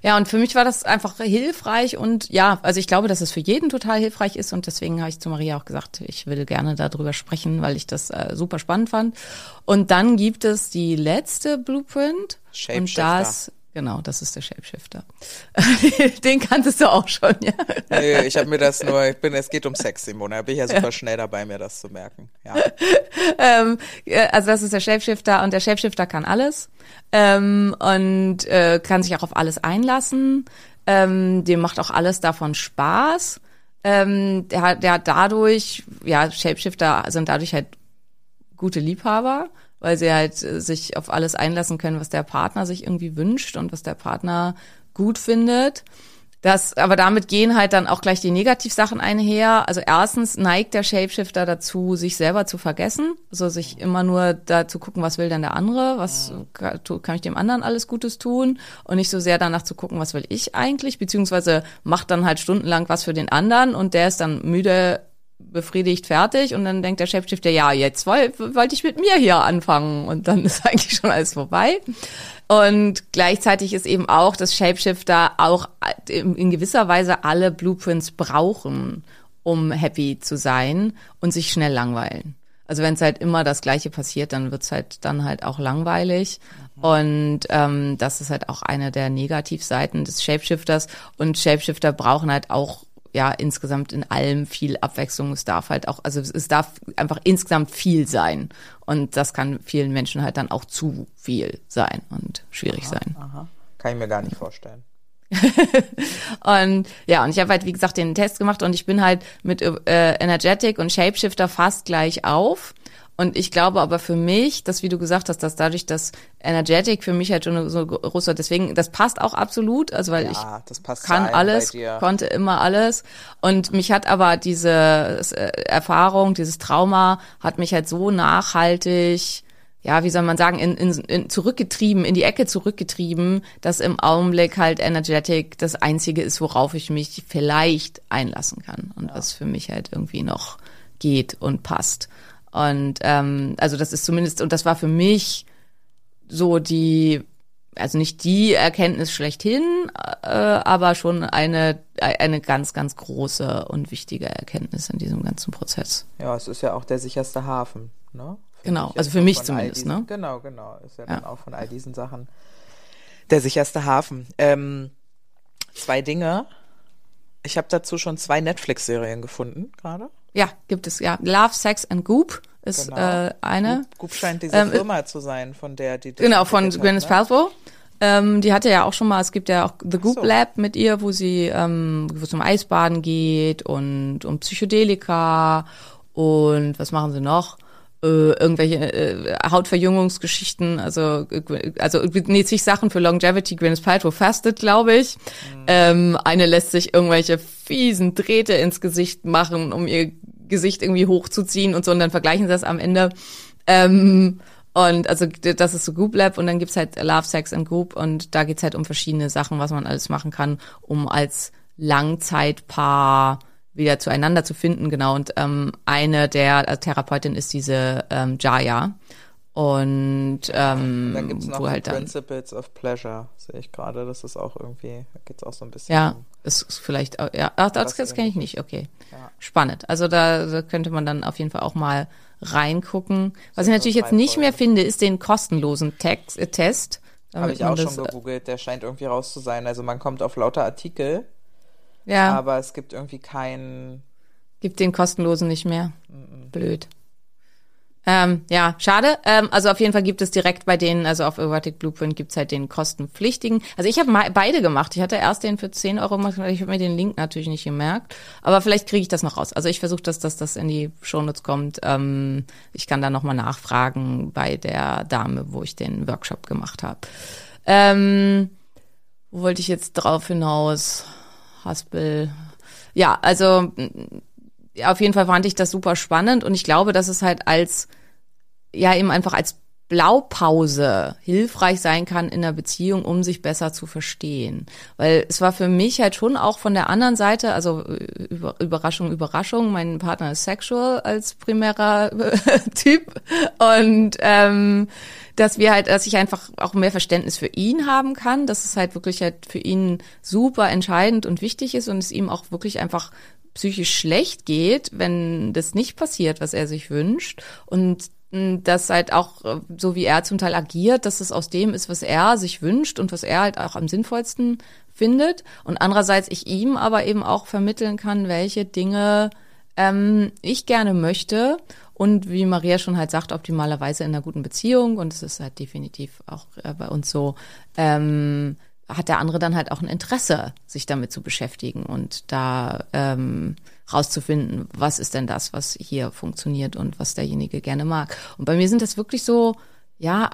Ja, und für mich war das einfach hilfreich und ja, also ich glaube, dass es für jeden total hilfreich ist und deswegen habe ich zu Maria auch gesagt, ich will gerne darüber sprechen, weil ich das äh, super spannend fand. Und dann gibt es die letzte Blueprint und das Genau, das ist der Shapeshifter. Den kanntest du auch schon, ja. Nee, ich habe mir das nur, ich bin, es geht um Sex, Simone. Da bin ich ja super schnell dabei, mir das zu merken. Ja. ähm, äh, also das ist der Shapeshifter und der Shapeshifter kann alles ähm, und äh, kann sich auch auf alles einlassen. Ähm, dem macht auch alles davon Spaß. Ähm, der, hat, der hat dadurch, ja, Shapeshifter sind dadurch halt gute Liebhaber, weil sie halt äh, sich auf alles einlassen können, was der Partner sich irgendwie wünscht und was der Partner gut findet. Das, aber damit gehen halt dann auch gleich die Negativsachen einher. Also erstens neigt der Shapeshifter dazu, sich selber zu vergessen. Also sich immer nur da zu gucken, was will denn der andere, was kann ich dem anderen alles Gutes tun und nicht so sehr danach zu gucken, was will ich eigentlich, beziehungsweise macht dann halt stundenlang was für den anderen und der ist dann müde befriedigt fertig und dann denkt der Shapeshifter, ja, jetzt wollte wollt ich mit mir hier anfangen und dann ist eigentlich schon alles vorbei. Und gleichzeitig ist eben auch, dass Shapeshifter auch in gewisser Weise alle Blueprints brauchen, um happy zu sein und sich schnell langweilen. Also wenn es halt immer das Gleiche passiert, dann wird's halt dann halt auch langweilig. Und ähm, das ist halt auch eine der Negativseiten des Shapeshifters. Und Shapeshifter brauchen halt auch ja insgesamt in allem viel Abwechslung. Es darf halt auch, also es darf einfach insgesamt viel sein. Und das kann vielen Menschen halt dann auch zu viel sein und schwierig sein. Aha. Kann ich mir gar nicht vorstellen. Und ja, und ich habe halt, wie gesagt, den Test gemacht und ich bin halt mit äh, Energetic und Shapeshifter fast gleich auf. Und ich glaube aber für mich, dass wie du gesagt hast, dass dadurch, dass Energetic für mich halt schon so groß war, deswegen, das passt auch absolut, also weil ich Ja, das passt kann alles, konnte immer alles. Und mich hat aber diese äh, Erfahrung, dieses Trauma, hat mich halt so nachhaltig, ja, wie soll man sagen, in, in, in zurückgetrieben, in die Ecke zurückgetrieben, dass im Augenblick halt Energetic das Einzige ist, worauf ich mich vielleicht einlassen kann und was für mich halt irgendwie noch geht und passt. Und ähm, also das ist zumindest, und das war für mich so die, also nicht die Erkenntnis schlechthin, äh, aber schon eine, eine ganz, ganz große und wichtige Erkenntnis in diesem ganzen Prozess. Ja, es ist ja auch der sicherste Hafen, ne? Genau, ich also jetzt für mich zumindest, diesen, ne? Genau, genau. Ist ja, Ja. dann auch von all diesen Sachen der sicherste Hafen. Ähm, zwei Dinge. Ich habe dazu schon zwei Netflix-Serien gefunden gerade. Ja, gibt es, ja. Love, Sex and Goop ist Genau. äh, eine. Goop, Goop scheint diese Ähm, Firma zu sein, von der die das Genau, von Gwyneth ne? Paltrow. Ähm, die hatte ja auch schon mal, es gibt ja auch The Goop so. Lab mit ihr, wo sie, ähm, wo es um Eisbaden geht und um Psychedelika und was machen sie noch? Äh, irgendwelche äh, Hautverjüngungsgeschichten, also äh, also nee, zig Sachen für Longevity. Gwyneth Paltrow fastet, glaube ich. Ähm, eine lässt sich irgendwelche fiesen Drähte ins Gesicht machen, um ihr Gesicht irgendwie hochzuziehen und so, und dann vergleichen sie das am Ende. Ähm, und also das ist so Goop Lab und dann gibt's halt Love, Sex and Goop und da geht's halt um verschiedene Sachen, was man alles machen kann, um als Langzeitpaar wieder zueinander zu finden, genau. Und ähm, eine der äh, Therapeutin ist diese ähm, Jaya. Und ähm, Dann gibt's noch wo die halt dann, Principles of Pleasure, sehe ich gerade. Das ist auch irgendwie, da geht's auch so ein bisschen ja, um ist vielleicht, auch- ja, ach, das, das kenne ich nicht, okay. Ja. Spannend. Also da, da könnte man dann auf jeden Fall auch mal reingucken. Was ich natürlich jetzt nicht mehr finde, ist den kostenlosen Text, äh, Test. Habe ich auch schon äh, gegoogelt, der scheint irgendwie raus zu sein. Also man kommt auf lauter Artikel, Ja, aber es gibt irgendwie keinen. gibt den kostenlosen nicht mehr. Blöd. Ähm, ja, schade. Ähm, also auf jeden Fall gibt es direkt bei denen, also auf Erotic Blueprint gibt's halt den kostenpflichtigen. Also ich habe beide gemacht. Ich hatte erst den für 10 Euro gemacht, ich habe mir den Link natürlich nicht gemerkt. Aber vielleicht kriege ich das noch raus. Also ich versuche, dass, dass das in die Shownotes kommt. Ähm, ich kann da nochmal nachfragen bei der Dame, wo ich den Workshop gemacht habe. Ähm, wo wollte ich jetzt drauf hinaus? Haspel. Ja, also auf jeden Fall fand ich das super spannend und ich glaube, dass es halt als, ja, eben einfach als Blaupause hilfreich sein kann in der Beziehung, um sich besser zu verstehen. Weil es war für mich halt schon auch von der anderen Seite, also äh, über, Überraschung, Überraschung, mein Partner ist sexual als primärer äh, Typ und ähm, dass wir halt, dass ich einfach auch mehr Verständnis für ihn haben kann, dass es halt wirklich halt für ihn super entscheidend und wichtig ist und es ihm auch wirklich einfach psychisch schlecht geht, wenn das nicht passiert, was er sich wünscht. Und mh, dass halt auch, äh, so wie er zum Teil agiert, dass es aus dem ist, was er sich wünscht und was er halt auch am sinnvollsten findet. Und andererseits ich ihm aber eben auch vermitteln kann, welche Dinge ähm, ich gerne möchte. Und wie Maria schon halt sagt, optimalerweise in einer guten Beziehung. Und es ist halt definitiv auch äh, bei uns so, ähm, hat der andere dann halt auch ein Interesse, sich damit zu beschäftigen und da ähm, rauszufinden, was ist denn das, was hier funktioniert und was derjenige gerne mag. Und bei mir sind das wirklich so ja,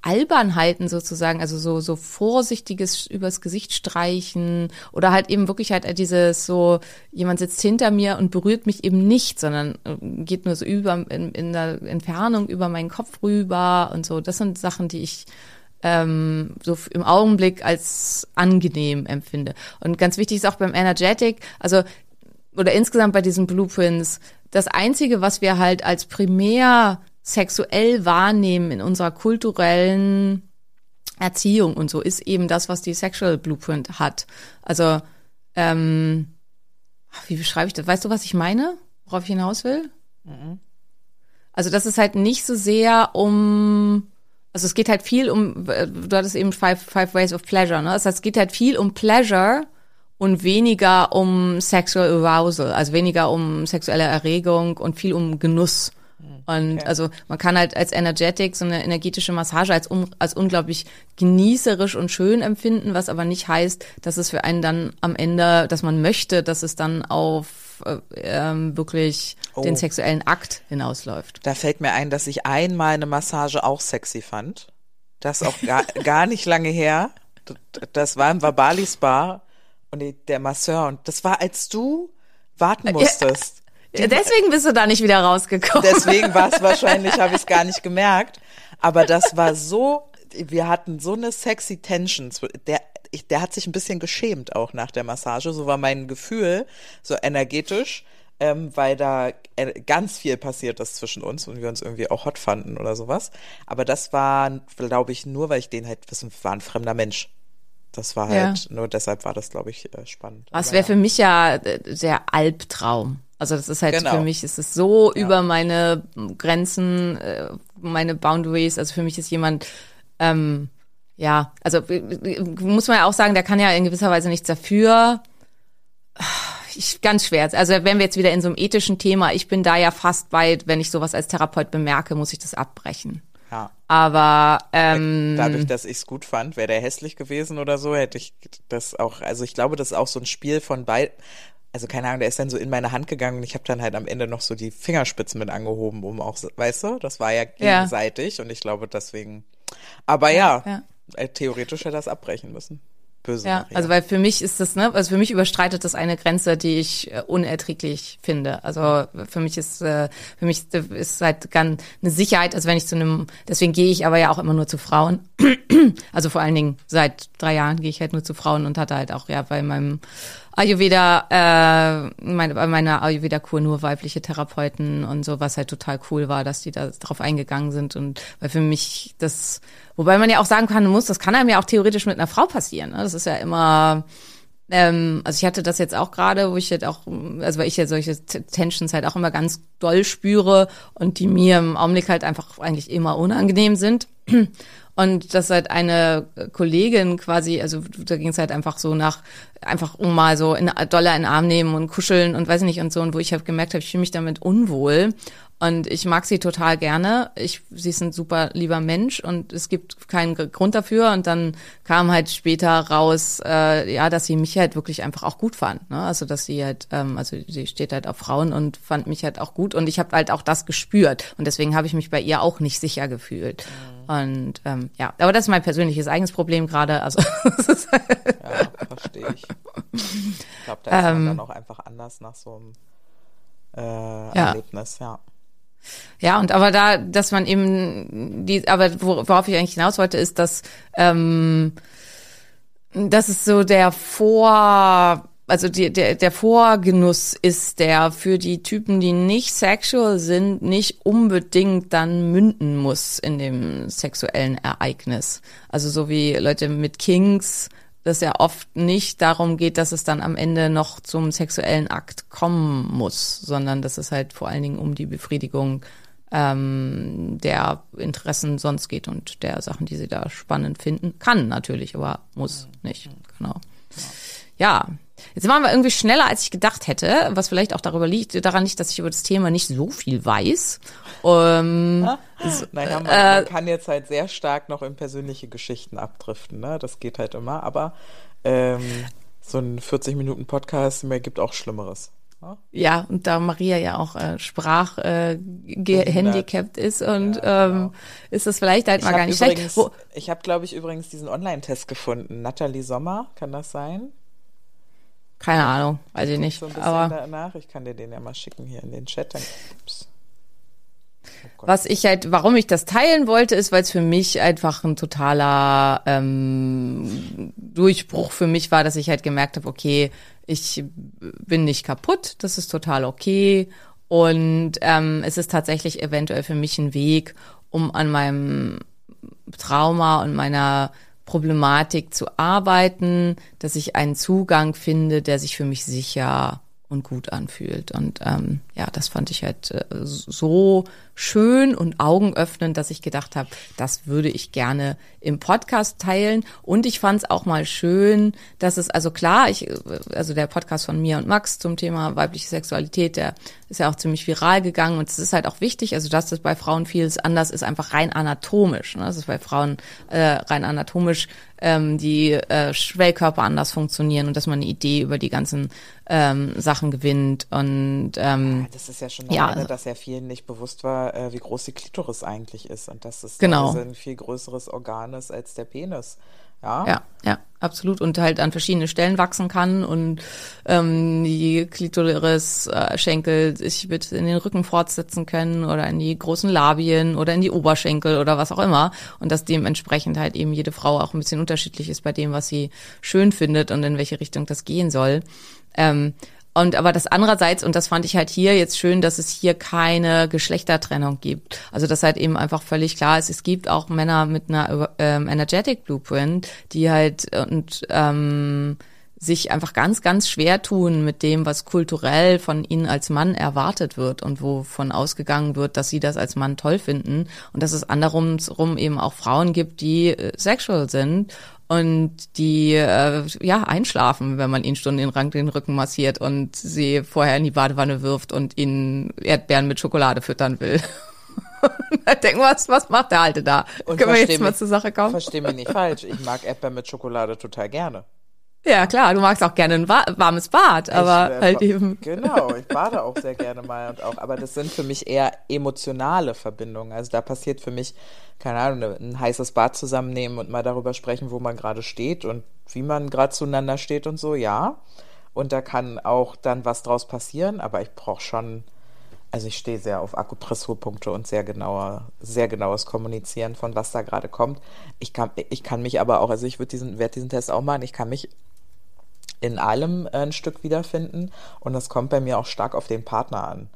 Albernheiten sozusagen, also so, so vorsichtiges übers Gesicht streichen oder halt eben wirklich halt dieses so, jemand sitzt hinter mir und berührt mich eben nicht, sondern äh, geht nur so über, in, in der Entfernung über meinen Kopf rüber und so. Das sind Sachen, die ich ähm, so im Augenblick als angenehm empfinde. Und ganz wichtig ist auch beim Energetic, also oder insgesamt bei diesen Blueprints, das Einzige, was wir halt als primär sexuell wahrnehmen in unserer kulturellen Erziehung und so, ist eben das, was die Sexual Blueprint hat. Also, ähm, wie beschreibe ich das? Weißt du, was ich meine? Worauf ich hinaus will? Mhm. Also, das ist halt nicht so sehr um, also es geht halt viel um, du hattest eben Five, five Ways of Pleasure, ne? Heißt, es geht halt viel um Pleasure und weniger um Sexual Arousal, also weniger um sexuelle Erregung und viel um Genuss. Und okay. also man kann halt als Energetic so eine energetische Massage als, um, als unglaublich genießerisch und schön empfinden, was aber nicht heißt, dass es für einen dann am Ende, dass man möchte, dass es dann auf äh, ähm, wirklich oh. den sexuellen Akt hinausläuft. Da fällt mir ein, dass ich einmal eine Massage auch sexy fand. Das auch gar, gar nicht lange her. Das war im Vabali Spa und der Masseur und das war, als du warten musstest. Ja, deswegen bist du da nicht wieder rausgekommen. Deswegen war es wahrscheinlich, habe ich es gar nicht gemerkt. Aber das war so, wir hatten so eine sexy Tension. Der, ich, der hat sich ein bisschen geschämt auch nach der Massage. So war mein Gefühl, so energetisch, ähm, weil da äh, ganz viel passiert ist zwischen uns und wir uns irgendwie auch hot fanden oder sowas. Aber das war, glaube ich, nur, weil ich den halt, das war ein fremder Mensch. Das war halt, ja. nur deshalb war das, glaube ich, äh, spannend. Das wäre für mich ja äh, der Albtraum. Also das ist halt genau. für mich, ist es so ja. über meine Grenzen, äh, meine Boundaries. Also für mich ist jemand, ähm, ja, also muss man ja auch sagen, der kann ja in gewisser Weise nichts dafür. Ich, ganz schwer. Also wenn wir jetzt wieder in so einem ethischen Thema, ich bin da ja fast bei, wenn ich sowas als Therapeut bemerke, muss ich das abbrechen. Ja. Aber ähm, dadurch, dass ich es gut fand, wäre der hässlich gewesen oder so, hätte ich das auch. Also ich glaube, das ist auch so ein Spiel von beid. Also keine Ahnung, der ist dann so in meine Hand gegangen und ich habe dann halt am Ende noch so die Fingerspitzen mit angehoben, um auch, weißt du, das war ja gegenseitig ja. und ich glaube deswegen. Aber ja, ja, ja. Äh, theoretisch hätte er das abbrechen müssen böse ja, Maria. Also weil für mich ist das, ne, also für mich überstreitet das eine Grenze, die ich äh, unerträglich finde. Also für mich ist, äh, für mich ist halt ganz eine Sicherheit, also wenn ich zu einem, deswegen gehe ich aber ja auch immer nur zu Frauen. also vor allen Dingen seit drei Jahren gehe ich halt nur zu Frauen und hatte halt auch ja bei meinem Ayurveda, äh, meine, bei meiner Ayurveda-Kur nur weibliche Therapeuten und so, was halt total cool war, dass die da drauf eingegangen sind und weil für mich das Wobei man ja auch sagen kann, muss, das kann einem ja auch theoretisch mit einer Frau passieren. Ne? Das ist ja immer, ähm, also ich hatte das jetzt auch gerade, wo ich halt auch, also weil ich ja solche Tensions halt auch immer ganz doll spüre und die mir im Augenblick halt einfach eigentlich immer unangenehm sind. Und das halt eine Kollegin quasi, also da ging es halt einfach so nach, einfach um mal so in Dollar in den Arm nehmen und kuscheln und weiß ich nicht und so, und wo ich halt gemerkt habe, ich fühle mich damit unwohl. Und ich mag sie total gerne. Ich, sie ist ein super lieber Mensch und es gibt keinen Grund dafür. Und dann kam halt später raus, äh, ja, dass sie mich halt wirklich einfach auch gut fand. Ne? Also dass sie halt, ähm, also sie steht halt auf Frauen und fand mich halt auch gut. Und ich habe halt auch das gespürt. Und deswegen habe ich mich bei ihr auch nicht sicher gefühlt. Und ähm, ja, aber das ist mein persönliches eigenes Problem gerade. Also ja, verstehe ich. Ich glaube, da ist man ähm, dann auch einfach anders nach so einem äh, ja. Erlebnis, ja. Ja, und aber da, dass man eben die, aber worauf ich eigentlich hinaus wollte, ist, dass ähm, das ist so der Vor, also die, der, der Vorgenuss ist, der für die Typen, die nicht sexual sind, nicht unbedingt dann münden muss in dem sexuellen Ereignis. Also so wie Leute mit Kings dass ja oft nicht darum geht, dass es dann am Ende noch zum sexuellen Akt kommen muss, sondern dass es halt vor allen Dingen um die Befriedigung ähm, der Interessen sonst geht und der Sachen, die sie da spannend finden. Kann natürlich, aber muss nicht. Genau. Ja, Jetzt waren wir irgendwie schneller, als ich gedacht hätte, was vielleicht auch darüber liegt, daran liegt, dass ich über das Thema nicht so viel weiß. Ähm, naja, man, äh, man, kann jetzt halt sehr stark noch in persönliche Geschichten abdriften, ne? Das geht halt immer, aber ähm, so ein 40 Minuten Podcast mir gibt auch Schlimmeres. ne? Ja, und da Maria ja auch äh, sprachhandicapt äh, ist und Ja, ähm, genau. ist das vielleicht halt Ich mal gar nicht übrigens, schlecht. Wo, ich habe, glaube ich, übrigens diesen Online-Test gefunden. Nathalie Sommer, kann das sein? Keine Ahnung, weiß ich nicht. So ein bisschen Aber danach. Ich kann dir den ja mal schicken hier in den Chat. Dann, ups. was ich halt, warum ich das teilen wollte, ist, weil es für mich einfach ein totaler ähm, Durchbruch für mich war, dass ich halt gemerkt habe, okay, ich bin nicht kaputt, das ist total okay. Und ähm, es ist tatsächlich eventuell für mich ein Weg, um an meinem Trauma und meiner Problematik zu arbeiten, dass ich einen Zugang finde, der sich für mich sicher und gut anfühlt. Und ähm, ja, das fand ich halt äh, so schön und augenöffnend, dass ich gedacht habe, das würde ich gerne im Podcast teilen. Und ich fand es auch mal schön, dass es, also klar, ich, also der Podcast von mir und Max zum Thema weibliche Sexualität, der ist ja auch ziemlich viral gegangen und es ist halt auch wichtig, also dass das bei Frauen vieles anders ist, einfach rein anatomisch. Ne? Das ist bei Frauen äh, rein anatomisch ähm, die äh, Schwellkörper anders funktionieren und dass man eine Idee über die ganzen ähm, Sachen gewinnt und ähm, Das ist ja schon Ja, alleine, also- dass ja vielen nicht bewusst war, äh, wie groß die Klitoris eigentlich ist und dass es Genau. ein viel größeres Organ ist als der Penis. Ja, Ja, ja, absolut. Und halt an verschiedene Stellen wachsen kann und ähm, die Klitoris, äh, Schenkel sich mit in den Rücken fortsetzen können oder in die großen Labien oder in die Oberschenkel oder was auch immer. Und dass dementsprechend halt eben jede Frau auch ein bisschen unterschiedlich ist bei dem, was sie schön findet und in welche Richtung das gehen soll. Ähm, und aber das andererseits, und das fand ich halt hier jetzt schön, dass es hier keine Geschlechtertrennung gibt. Also dass halt eben einfach völlig klar ist, es gibt auch Männer mit einer ähm, Energetic Blueprint, die halt und ähm, sich einfach ganz, ganz schwer tun mit dem, was kulturell von ihnen als Mann erwartet wird und wovon ausgegangen wird, dass sie das als Mann toll finden und dass es andersrum rum eben auch Frauen gibt, die äh, sexual sind und die äh, ja einschlafen, wenn man ihnen stundenlang den Rücken massiert und sie vorher in die Badewanne wirft und ihnen Erdbeeren mit Schokolade füttern will. da denken wir, was, was macht der Alte da? Und Können wir jetzt mal mich- zur Sache kommen? Versteh mich nicht falsch. Ich mag Erdbeeren mit Schokolade total gerne. Ja, klar, du magst auch gerne ein wa warmes Bad, aber Ich, äh, halt eben. Genau, ich bade auch sehr gerne mal und auch, aber das sind für mich eher emotionale Verbindungen. Also da passiert für mich, keine Ahnung, ein heißes Bad zusammennehmen und mal darüber sprechen, wo man gerade steht und wie man gerade zueinander steht und so, ja. Und da kann auch dann was draus passieren, aber ich brauche schon, also ich stehe sehr auf Akupressurpunkte und sehr genauer, sehr genaues Kommunizieren von was da gerade kommt. Ich kann, ich kann mich aber auch, also ich würde diesen, werde diesen Test auch machen, ich kann mich in allem ein Stück wiederfinden und das kommt bei mir auch stark auf den Partner an.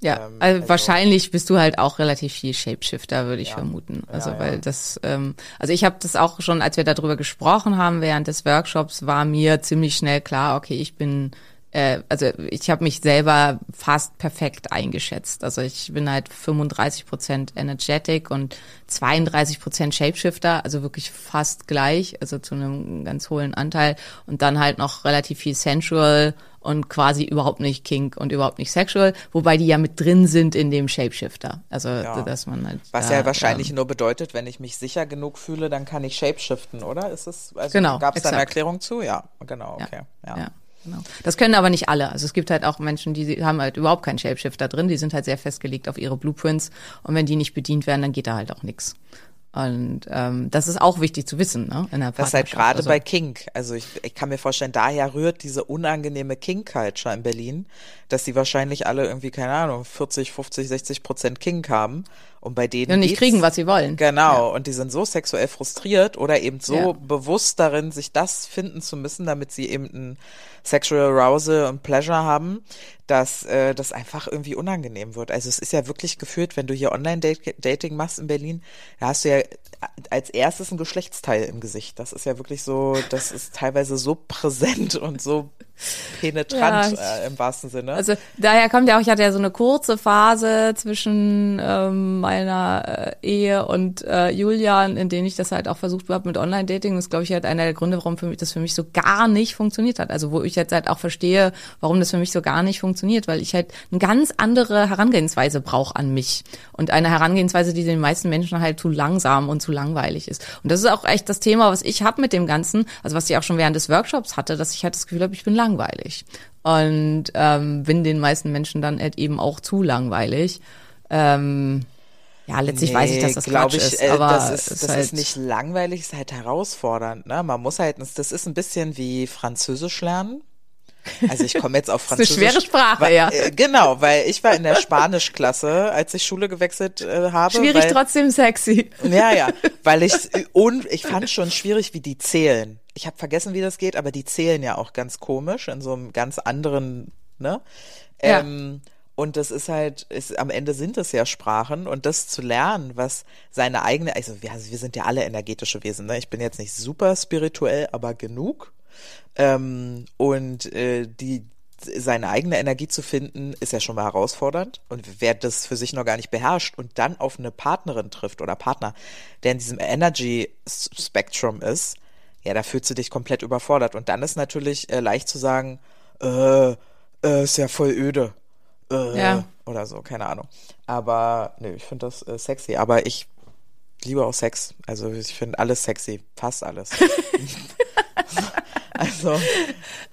Ja, Ähm, also, also- wahrscheinlich bist du halt auch relativ viel Shapeshifter, würde ich vermuten. Also ja. weil das, ähm, also ich habe das auch schon, als wir darüber gesprochen haben während des Workshops, war mir ziemlich schnell klar, okay, ich bin äh, also ich habe mich selber fast perfekt eingeschätzt. Also ich bin halt 35 Prozent energetic und 32 Prozent Shapeshifter, also wirklich fast gleich, also zu einem ganz hohen Anteil und dann halt noch relativ viel sensual und quasi überhaupt nicht kink und überhaupt nicht sexual, wobei die ja mit drin sind in dem Shapeshifter. Also dass man halt Was da, ja wahrscheinlich ähm, nur bedeutet, wenn ich mich sicher genug fühle, dann kann ich shapeshiften, oder? Ist es, also Genau, gab es da eine. Erklärung zu? Ja, genau, Ja, okay. Ja. ja. Genau. Das können aber nicht alle. Also es gibt halt auch Menschen, die haben halt überhaupt keinen Shapeshifter drin, die sind halt sehr festgelegt auf ihre Blueprints und wenn die nicht bedient werden, dann geht da halt auch nichts. Und ähm, das ist auch wichtig zu wissen, ne? In der Das ist halt gerade Also- bei Kink. Also ich, ich kann mir vorstellen, daher rührt diese unangenehme Kink-Culture in Berlin, dass die wahrscheinlich alle irgendwie, keine Ahnung, 40, 50, 60 Prozent Kink haben. Und bei denen und nicht kriegen, was sie wollen. Genau, und die sind so sexuell frustriert oder eben so Ja. bewusst darin, sich das finden zu müssen, damit sie eben ein Sexual Arousal und Pleasure haben, dass äh, das einfach irgendwie unangenehm wird. Also es ist ja wirklich gefühlt, wenn du hier Online-Dating machst in Berlin, da hast du ja als erstes ein Geschlechtsteil im Gesicht. Das ist ja wirklich so, das ist teilweise so präsent und so penetrant Ja, ich- äh, im wahrsten Sinne. Also daher kommt ja auch, ich hatte ja so eine kurze Phase zwischen ähm, meiner äh, Ehe und äh, Julian, in denen ich das halt auch versucht habe mit Online-Dating. Das ist, glaube ich, halt einer der Gründe, warum für mich, das für mich so gar nicht funktioniert hat. Also wo ich jetzt halt auch verstehe, warum das für mich so gar nicht funktioniert, weil ich halt eine ganz andere Herangehensweise brauche an mich. Und eine Herangehensweise, die den meisten Menschen halt zu langsam und zu langweilig ist. Und das ist auch echt das Thema, was ich habe mit dem Ganzen, also was ich auch schon während des Workshops hatte, dass ich halt das Gefühl habe, ich bin langweilig. Und ähm, bin den meisten Menschen dann halt eben auch zu langweilig. Ähm, ja, letztlich weiß ich, dass das Quatsch ich, ist, äh, aber das ist, es das halt, ist nicht langweilig, es ist halt herausfordernd. Ne? Man muss halt, das ist ein bisschen wie Französisch lernen. Also ich komme jetzt auf ist eine Französisch. schwere Sprache, weil, ja. Äh, genau, weil ich war in der Spanischklasse, als ich Schule gewechselt äh, habe. schwierig, weil, trotzdem sexy. Ja, ja, weil ich und ich fand schon schwierig, wie die zählen. Ich habe vergessen, wie das geht, aber die zählen ja auch ganz komisch in so einem ganz anderen, ne? Ja. Ähm, und das ist halt, ist, am Ende sind es ja Sprachen und das zu lernen, was seine eigene, also wir, wir sind ja alle energetische Wesen, ne? Ich bin jetzt nicht super spirituell, aber genug. Ähm, und äh, die seine eigene Energie zu finden, ist ja schon mal herausfordernd. Und wer das für sich noch gar nicht beherrscht und dann auf eine Partnerin trifft oder Partner, der in diesem Energy Spectrum ist, ja, da fühlst du dich komplett überfordert. Und dann ist natürlich äh, leicht zu sagen, äh, äh, ist ja voll öde. Äh, Ja. Oder so, keine Ahnung. Aber nö, ich finde das äh, sexy. Aber ich liebe auch Sex. Also ich finde alles sexy. Fast alles. also,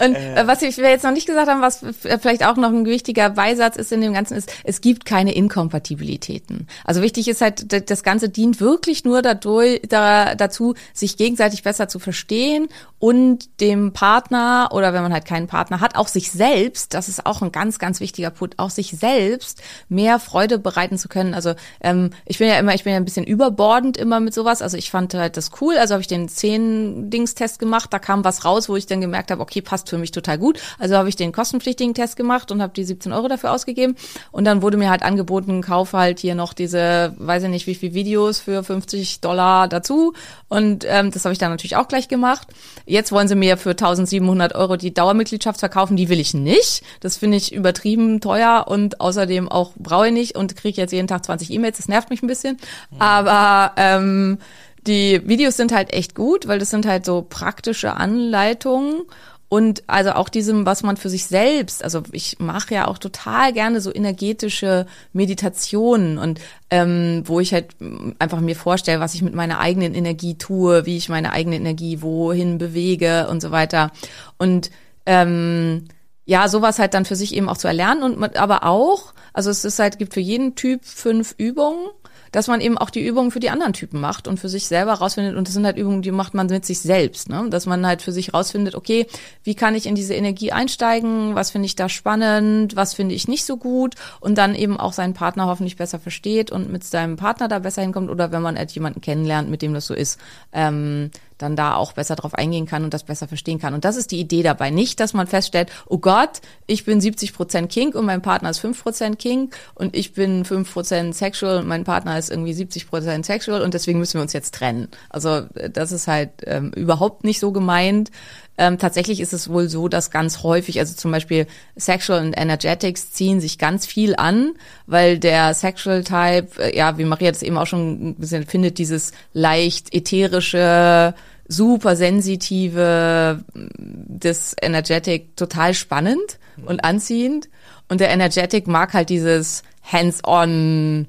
Und äh, was ich- wir jetzt noch nicht gesagt haben, was vielleicht auch noch ein wichtiger Beisatz ist in dem Ganzen, ist, es gibt keine Inkompatibilitäten. Also wichtig ist halt, das Ganze dient wirklich nur dadurch, da, dazu, sich gegenseitig besser zu verstehen und dem Partner oder wenn man halt keinen Partner hat, auch sich selbst, das ist auch ein ganz, ganz wichtiger Punkt, auch sich selbst mehr Freude bereiten zu können. Also ähm, ich bin ja immer, ich bin ja ein bisschen überbordend immer mit sowas. Also ich fand halt das cool. Also habe ich den zehn-Dings-Test gemacht, da kam was raus, wo ich dann gemerkt habe, okay, passt für mich total gut. Also habe ich den kostenpflichtigen Test gemacht und habe die 17 Euro dafür ausgegeben. Und dann wurde mir halt angeboten, kauf halt hier noch diese, weiß ich nicht, wie viel Videos für 50 Dollar dazu. Und ähm, das habe ich dann natürlich auch gleich gemacht. Jetzt wollen sie mir für 1700 Euro die Dauermitgliedschaft verkaufen. Die will ich nicht. Das finde ich übertrieben teuer und außerdem auch brauche ich nicht und kriege jetzt jeden Tag 20 E-Mails. Das nervt mich ein bisschen. Aber ähm, die Videos sind halt echt gut, weil das sind halt so praktische Anleitungen und also auch diesem, was man für sich selbst, also ich mache ja auch total gerne so energetische Meditationen und ähm, wo ich halt einfach mir vorstelle, was ich mit meiner eigenen Energie tue, wie ich meine eigene Energie wohin bewege und so weiter. Und ähm, ja, sowas halt dann für sich eben auch zu erlernen und aber auch, also es ist halt, gibt für jeden Typ fünf Übungen, dass man eben auch die Übungen für die anderen Typen macht und für sich selber rausfindet. Und das sind halt Übungen, die macht man mit sich selbst, ne? Dass man halt für sich rausfindet, okay, wie kann ich in diese Energie einsteigen? Was finde ich da spannend? Was finde ich nicht so gut? Und dann eben auch seinen Partner hoffentlich besser versteht und mit seinem Partner da besser hinkommt oder wenn man halt jemanden kennenlernt, mit dem das so ist, ähm, dann da auch besser drauf eingehen kann und das besser verstehen kann. Und das ist die Idee dabei. Nicht, dass man feststellt, oh Gott, ich bin 70 Prozent King und mein Partner ist 5 Prozent King und ich bin 5 Prozent sexual und mein Partner ist irgendwie 70 Prozent sexual und deswegen müssen wir uns jetzt trennen. Also äh, das ist halt ähm, überhaupt nicht so gemeint. Ähm, tatsächlich ist es wohl so, dass ganz häufig, also zum Beispiel Sexual und Energetics ziehen sich ganz viel an, weil der Sexual Type, äh, ja, wie Maria das eben auch schon ein bisschen findet, dieses leicht ätherische, super sensitive, das Energetic total spannend und anziehend. Und der Energetic mag halt dieses hands-on,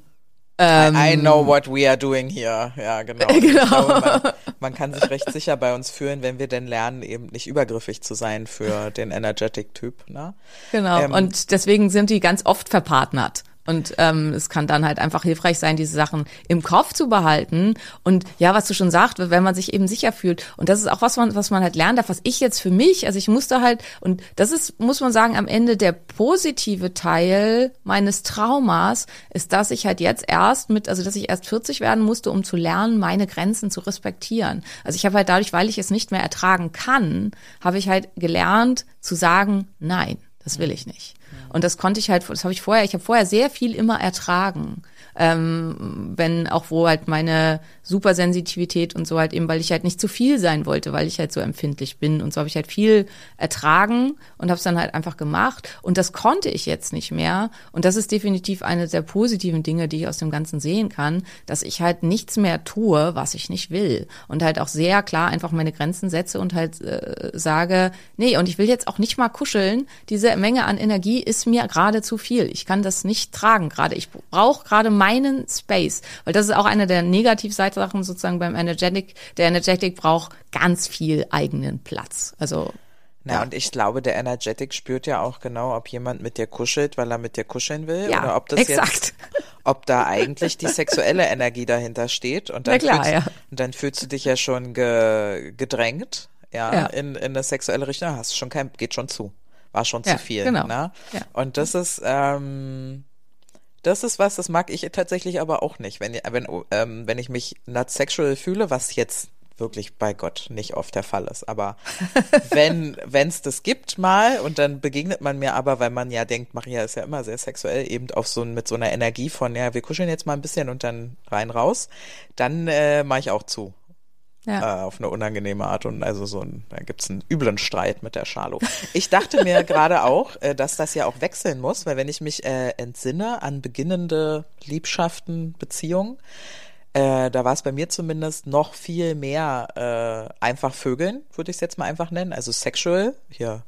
I, I know what we are doing here. Ja, genau. Ähm. Genau. Glaube, man, man kann sich recht sicher bei uns fühlen, wenn wir denn lernen, eben nicht übergriffig zu sein für den Energetic-Typ. Ne? Genau. Ähm, und deswegen sind die ganz oft verpartnert. Und ähm, es kann dann halt einfach hilfreich sein, diese Sachen im Kopf zu behalten. Und ja, was du schon sagst, wenn man sich eben sicher fühlt. Und das ist auch was man, was man halt lernen darf, was ich jetzt für mich, also ich musste halt, und das ist, muss man sagen, am Ende der positive Teil meines Traumas ist, dass ich halt jetzt erst mit, also dass ich erst 40 werden musste, um zu lernen, meine Grenzen zu respektieren. Also ich habe halt dadurch, weil ich es nicht mehr ertragen kann, habe ich halt gelernt zu sagen, nein, das will ich nicht. Und das konnte ich halt, das habe ich vorher, ich habe vorher sehr viel immer ertragen. Ähm, wenn auch wo halt meine Supersensitivität und so halt eben, weil ich halt nicht zu viel sein wollte, weil ich halt so empfindlich bin. Und so habe ich halt viel ertragen und habe es dann halt einfach gemacht. Und das konnte ich jetzt nicht mehr. Und das ist definitiv eine der positiven Dinge, die ich aus dem Ganzen sehen kann, dass ich halt nichts mehr tue, was ich nicht will. Und halt auch sehr klar einfach meine Grenzen setze und halt äh, sage, nee und ich will jetzt auch nicht mal kuscheln, diese Menge an Energie ist mir gerade zu viel, ich kann das nicht tragen gerade, ich brauche gerade meinen Space, weil das ist auch eine der Negativseiten sozusagen beim Energetic. Der Energetic braucht ganz viel eigenen Platz. Also Na, und ich glaube, der Energetic spürt ja auch genau, ob jemand mit dir kuschelt, weil er mit dir kuscheln will, Ja, oder ob das exakt. jetzt, ob da eigentlich die sexuelle Energie dahinter steht. Und dann, Na klar, fühlst, ja. und dann fühlst du dich ja schon ge, gedrängt, ja, Ja. In, in eine sexuelle Richtung. Hast schon kein, geht schon zu. War schon Ja, zu viel, genau. ne? Ja. Und das ist, ähm, das ist was, das mag ich tatsächlich aber auch nicht. Wenn, wenn, ähm, wenn ich mich not sexual fühle, was jetzt wirklich bei Gott nicht oft der Fall ist. Aber wenn es das gibt mal und dann begegnet man mir aber, weil man ja denkt, Maria ist ja immer sehr sexuell, eben auf so mit so einer Energie von, ja, wir kuscheln jetzt mal ein bisschen und dann rein raus, dann äh, mache ich auch zu. Ja. Äh, auf eine unangenehme Art und also so ein, da gibt's einen üblen Streit mit der Charlo. Ich dachte mir gerade auch, äh, dass das ja auch wechseln muss, weil wenn ich mich äh, entsinne an beginnende Liebschaften, Beziehungen, äh, da war es bei mir zumindest noch viel mehr äh, einfach Vögeln, würde ich es jetzt mal einfach nennen. Also sexual, hier.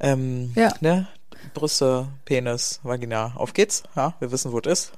Ähm, Ja. ne? Brüste, Penis, Vagina, auf geht's. Ja, wir wissen, wo es ist.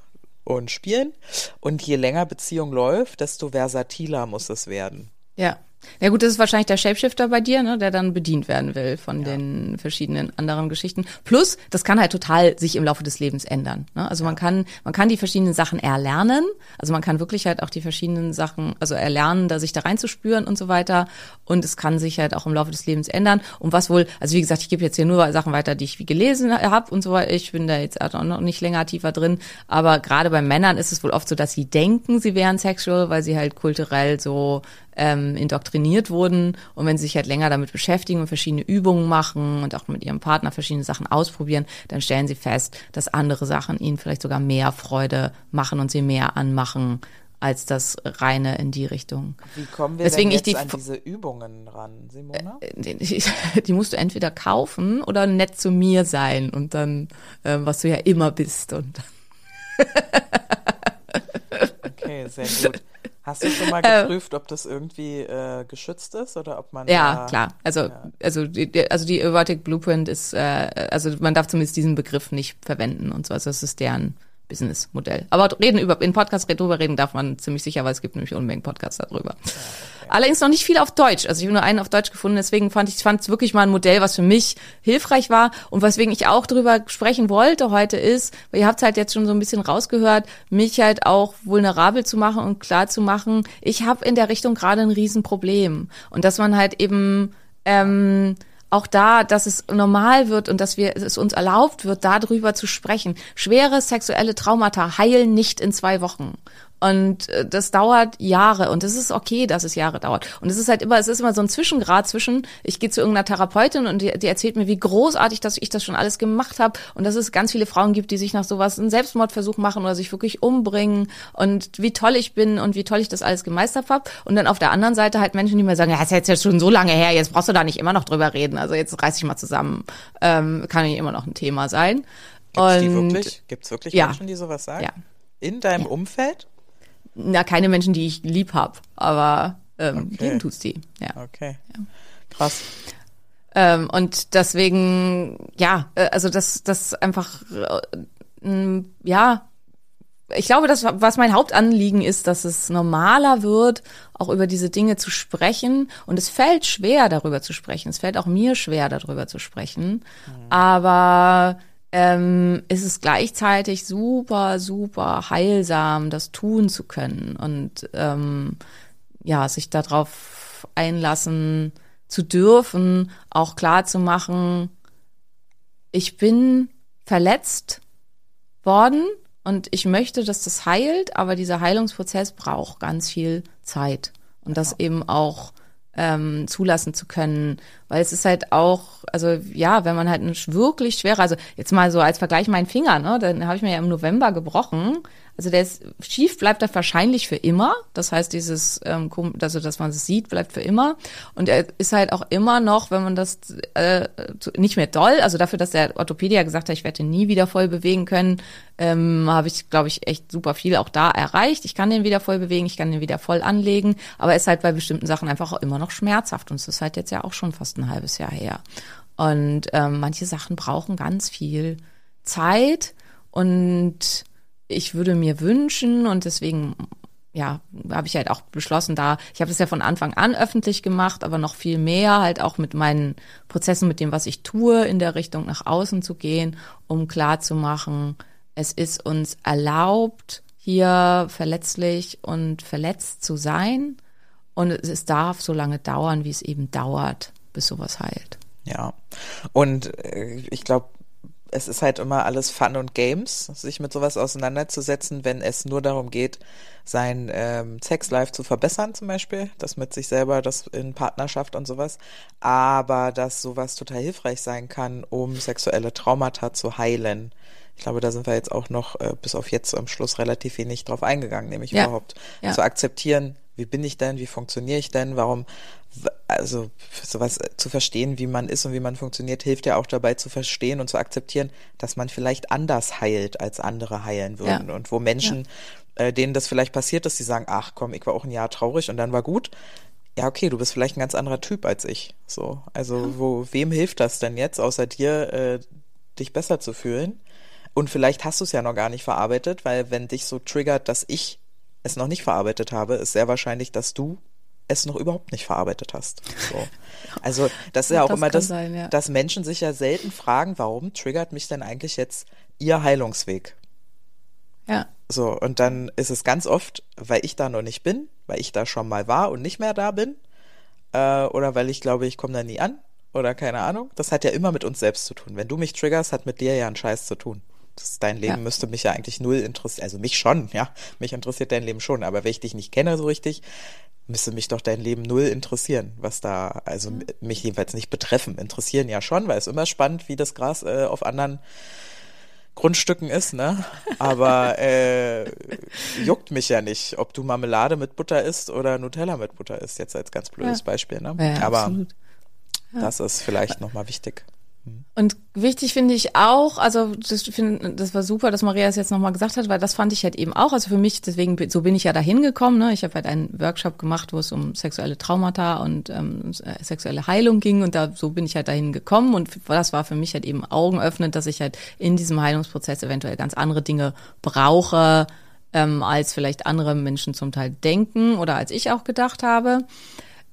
Und spielen. Und je länger Beziehung läuft, desto versatiler muss es werden. Ja. Ja gut, das ist wahrscheinlich der Shapeshifter bei dir, ne, der dann bedient werden will von den verschiedenen anderen Geschichten. Plus, das kann halt total sich im Laufe des Lebens ändern. Ne? Also man kann, man kann die verschiedenen Sachen erlernen. Also man kann wirklich halt auch die verschiedenen Sachen, also erlernen, da sich da reinzuspüren und so weiter. Und es kann sich halt auch im Laufe des Lebens ändern. Und was wohl, also wie gesagt, ich gebe jetzt hier nur Sachen weiter, die ich wie gelesen habe und so weiter. Ich bin da jetzt auch noch nicht länger tiefer drin. Aber gerade bei Männern ist es wohl oft so, dass sie denken, sie wären sexual, weil sie halt kulturell so ähm, indoktriniert wurden. Und wenn sie sich halt länger damit beschäftigen und verschiedene Übungen machen und auch mit ihrem Partner verschiedene Sachen ausprobieren, dann stellen sie fest, dass andere Sachen ihnen vielleicht sogar mehr Freude machen und sie mehr anmachen als das reine in die Richtung. Wie kommen wir Deswegen denn ich jetzt die- an diese Übungen ran, Simona? Die, die musst du entweder kaufen oder nett zu mir sein und dann, ähm, was du ja immer bist. Und Okay, sehr gut. Hast du schon mal geprüft, ob das irgendwie äh, geschützt ist oder ob man Ja, da- klar. Also, also, die, die- also die Erotic Blueprint ist, äh, also man darf zumindest diesen Begriff nicht verwenden und so. Also das ist deren Businessmodell. Aber reden über, in Podcasts drüber reden darf man ziemlich sicher, weil es gibt nämlich Unmengen Podcasts darüber. Allerdings noch nicht viel auf Deutsch. Also ich habe nur einen auf Deutsch gefunden, deswegen fand ich fand es wirklich mal ein Modell, was für mich hilfreich war und weswegen ich auch drüber sprechen wollte heute ist, weil ihr habt halt jetzt schon so ein bisschen rausgehört, mich halt auch vulnerabel zu machen und klar zu machen, ich habe in der Richtung gerade ein Riesenproblem und dass man halt eben ähm, auch da, dass es normal wird und dass wir es uns erlaubt wird, darüber zu sprechen. Schwere sexuelle Traumata heilen nicht in zwei Wochen. Und äh, das dauert Jahre und es ist okay, dass es Jahre dauert. Und es ist halt immer, es ist immer so ein Zwischengrad zwischen, ich gehe zu irgendeiner Therapeutin und die, die erzählt mir, wie großartig, dass ich das schon alles gemacht habe und dass es ganz viele Frauen gibt, die sich nach sowas einen Selbstmordversuch machen oder sich wirklich umbringen und wie toll ich bin und wie toll ich das alles gemeistert habe. Und dann auf der anderen Seite halt Menschen, die mir sagen, ja, ist jetzt schon so lange her, jetzt brauchst du da nicht immer noch drüber reden. Also jetzt reiß dich mal zusammen. Ähm, kann ja immer noch ein Thema sein. Gibt's die Und- wirklich? Gibt's wirklich Ja. Menschen, die sowas sagen? Ja. In deinem Umfeld? Na, keine Menschen, die ich lieb hab, aber ähm, Okay. geben tut's die. Ja. Okay. Krass. Ähm, und deswegen, ja, äh, also das, das einfach, äh, ja, ich glaube, das, was mein Hauptanliegen ist, dass es normaler wird, auch über diese Dinge zu sprechen. Und es fällt schwer, darüber zu sprechen. Es fällt auch mir schwer, darüber zu sprechen. Aber ähm, ist es gleichzeitig super, super heilsam, das tun zu können und ähm, ja, sich darauf einlassen zu dürfen, auch klar zu machen, ich bin verletzt worden und ich möchte, dass das heilt, aber dieser Heilungsprozess braucht ganz viel Zeit und das eben auch ähm, zulassen zu können, weil es ist halt auch, also ja, wenn man halt wirklich schwere, also jetzt mal so als Vergleich mein Finger, ne, dann habe ich mir ja im November gebrochen. Also der ist schief bleibt er wahrscheinlich für immer. Das heißt, dieses, ähm, also dass man es sieht, bleibt für immer. Und er ist halt auch immer noch, wenn man das äh, nicht mehr doll, also dafür, dass der Orthopädiker gesagt hat, ich werde den nie wieder voll bewegen können, ähm, habe ich, glaube ich, echt super viel auch da erreicht. Ich kann den wieder voll bewegen, ich kann den wieder voll anlegen, aber er ist halt bei bestimmten Sachen einfach auch immer noch schmerzhaft. Und es ist halt jetzt ja auch schon fast ein halbes Jahr her. Und ähm, manche Sachen brauchen ganz viel Zeit und ich würde mir wünschen und deswegen ja, habe ich halt auch beschlossen, da, ich habe das ja von Anfang an öffentlich gemacht, aber noch viel mehr halt auch mit meinen Prozessen, mit dem, was ich tue, in der Richtung nach außen zu gehen, um klar zu machen, es ist uns erlaubt, hier verletzlich und verletzt zu sein. Und es darf so lange dauern, wie es eben dauert, bis sowas heilt. Ja. Und äh, ich glaube, es ist halt immer alles Fun und Games, sich mit sowas auseinanderzusetzen, wenn es nur darum geht, sein ähm, Sexlife zu verbessern, zum Beispiel, das mit sich selber, das in Partnerschaft und sowas. Aber dass sowas total hilfreich sein kann, um sexuelle Traumata zu heilen. Ich glaube, da sind wir jetzt auch noch äh, bis auf jetzt am Schluss relativ wenig drauf eingegangen, nämlich Ja. überhaupt Ja. zu akzeptieren, wie bin ich denn, wie funktioniere ich denn, warum, also sowas zu verstehen, wie man ist und wie man funktioniert, hilft ja auch dabei zu verstehen und zu akzeptieren, dass man vielleicht anders heilt, als andere heilen würden. Ja. Und wo Menschen, äh, denen das vielleicht passiert ist, die sagen, ach komm, ich war auch ein Jahr traurig und dann war gut. Ja, okay, du bist vielleicht ein ganz anderer Typ als ich. So, also wo, wem hilft das denn jetzt, außer dir, äh, dich besser zu fühlen? Und vielleicht hast du es ja noch gar nicht verarbeitet, weil wenn dich so triggert, dass ich es noch nicht verarbeitet habe, ist sehr wahrscheinlich, dass du es noch überhaupt nicht verarbeitet hast. So. Also das ist ja auch Das immer das, sein, ja. dass Menschen sich ja selten fragen, warum triggert mich denn eigentlich jetzt ihr Heilungsweg? Ja. So, und dann ist es ganz oft, weil ich da noch nicht bin, weil ich da schon mal war und nicht mehr da bin, äh, oder weil ich glaube, ich komme da nie an, oder keine Ahnung. Das hat ja immer mit uns selbst zu tun. Wenn du mich triggerst, hat mit dir ja einen Scheiß zu tun. Das dein Leben Ja. müsste mich ja eigentlich null interessieren, also mich schon, ja. Mich interessiert dein Leben schon, aber wenn ich dich nicht kenne so richtig, müsste mich doch dein Leben null interessieren, was da, also mich jedenfalls nicht betreffen. Interessieren ja schon, weil es immer spannend, wie das Gras äh, auf anderen Grundstücken ist, ne? Aber äh, juckt mich ja nicht, ob du Marmelade mit Butter isst oder Nutella mit Butter isst, jetzt als ganz blödes Ja. Beispiel, ne? Ja, Aber absolut. das ist vielleicht nochmal wichtig. Und wichtig finde ich auch, also das, find, das war super, dass Maria es jetzt nochmal gesagt hat, weil das fand ich halt eben auch, also für mich, deswegen, so bin ich ja dahin gekommen, ne? ich habe halt einen Workshop gemacht, wo es um sexuelle Traumata und ähm, äh, sexuelle Heilung ging und da so bin ich halt dahin gekommen und das war für mich halt eben augenöffnend, dass ich halt in diesem Heilungsprozess eventuell ganz andere Dinge brauche, ähm, als vielleicht andere Menschen zum Teil denken oder als ich auch gedacht habe.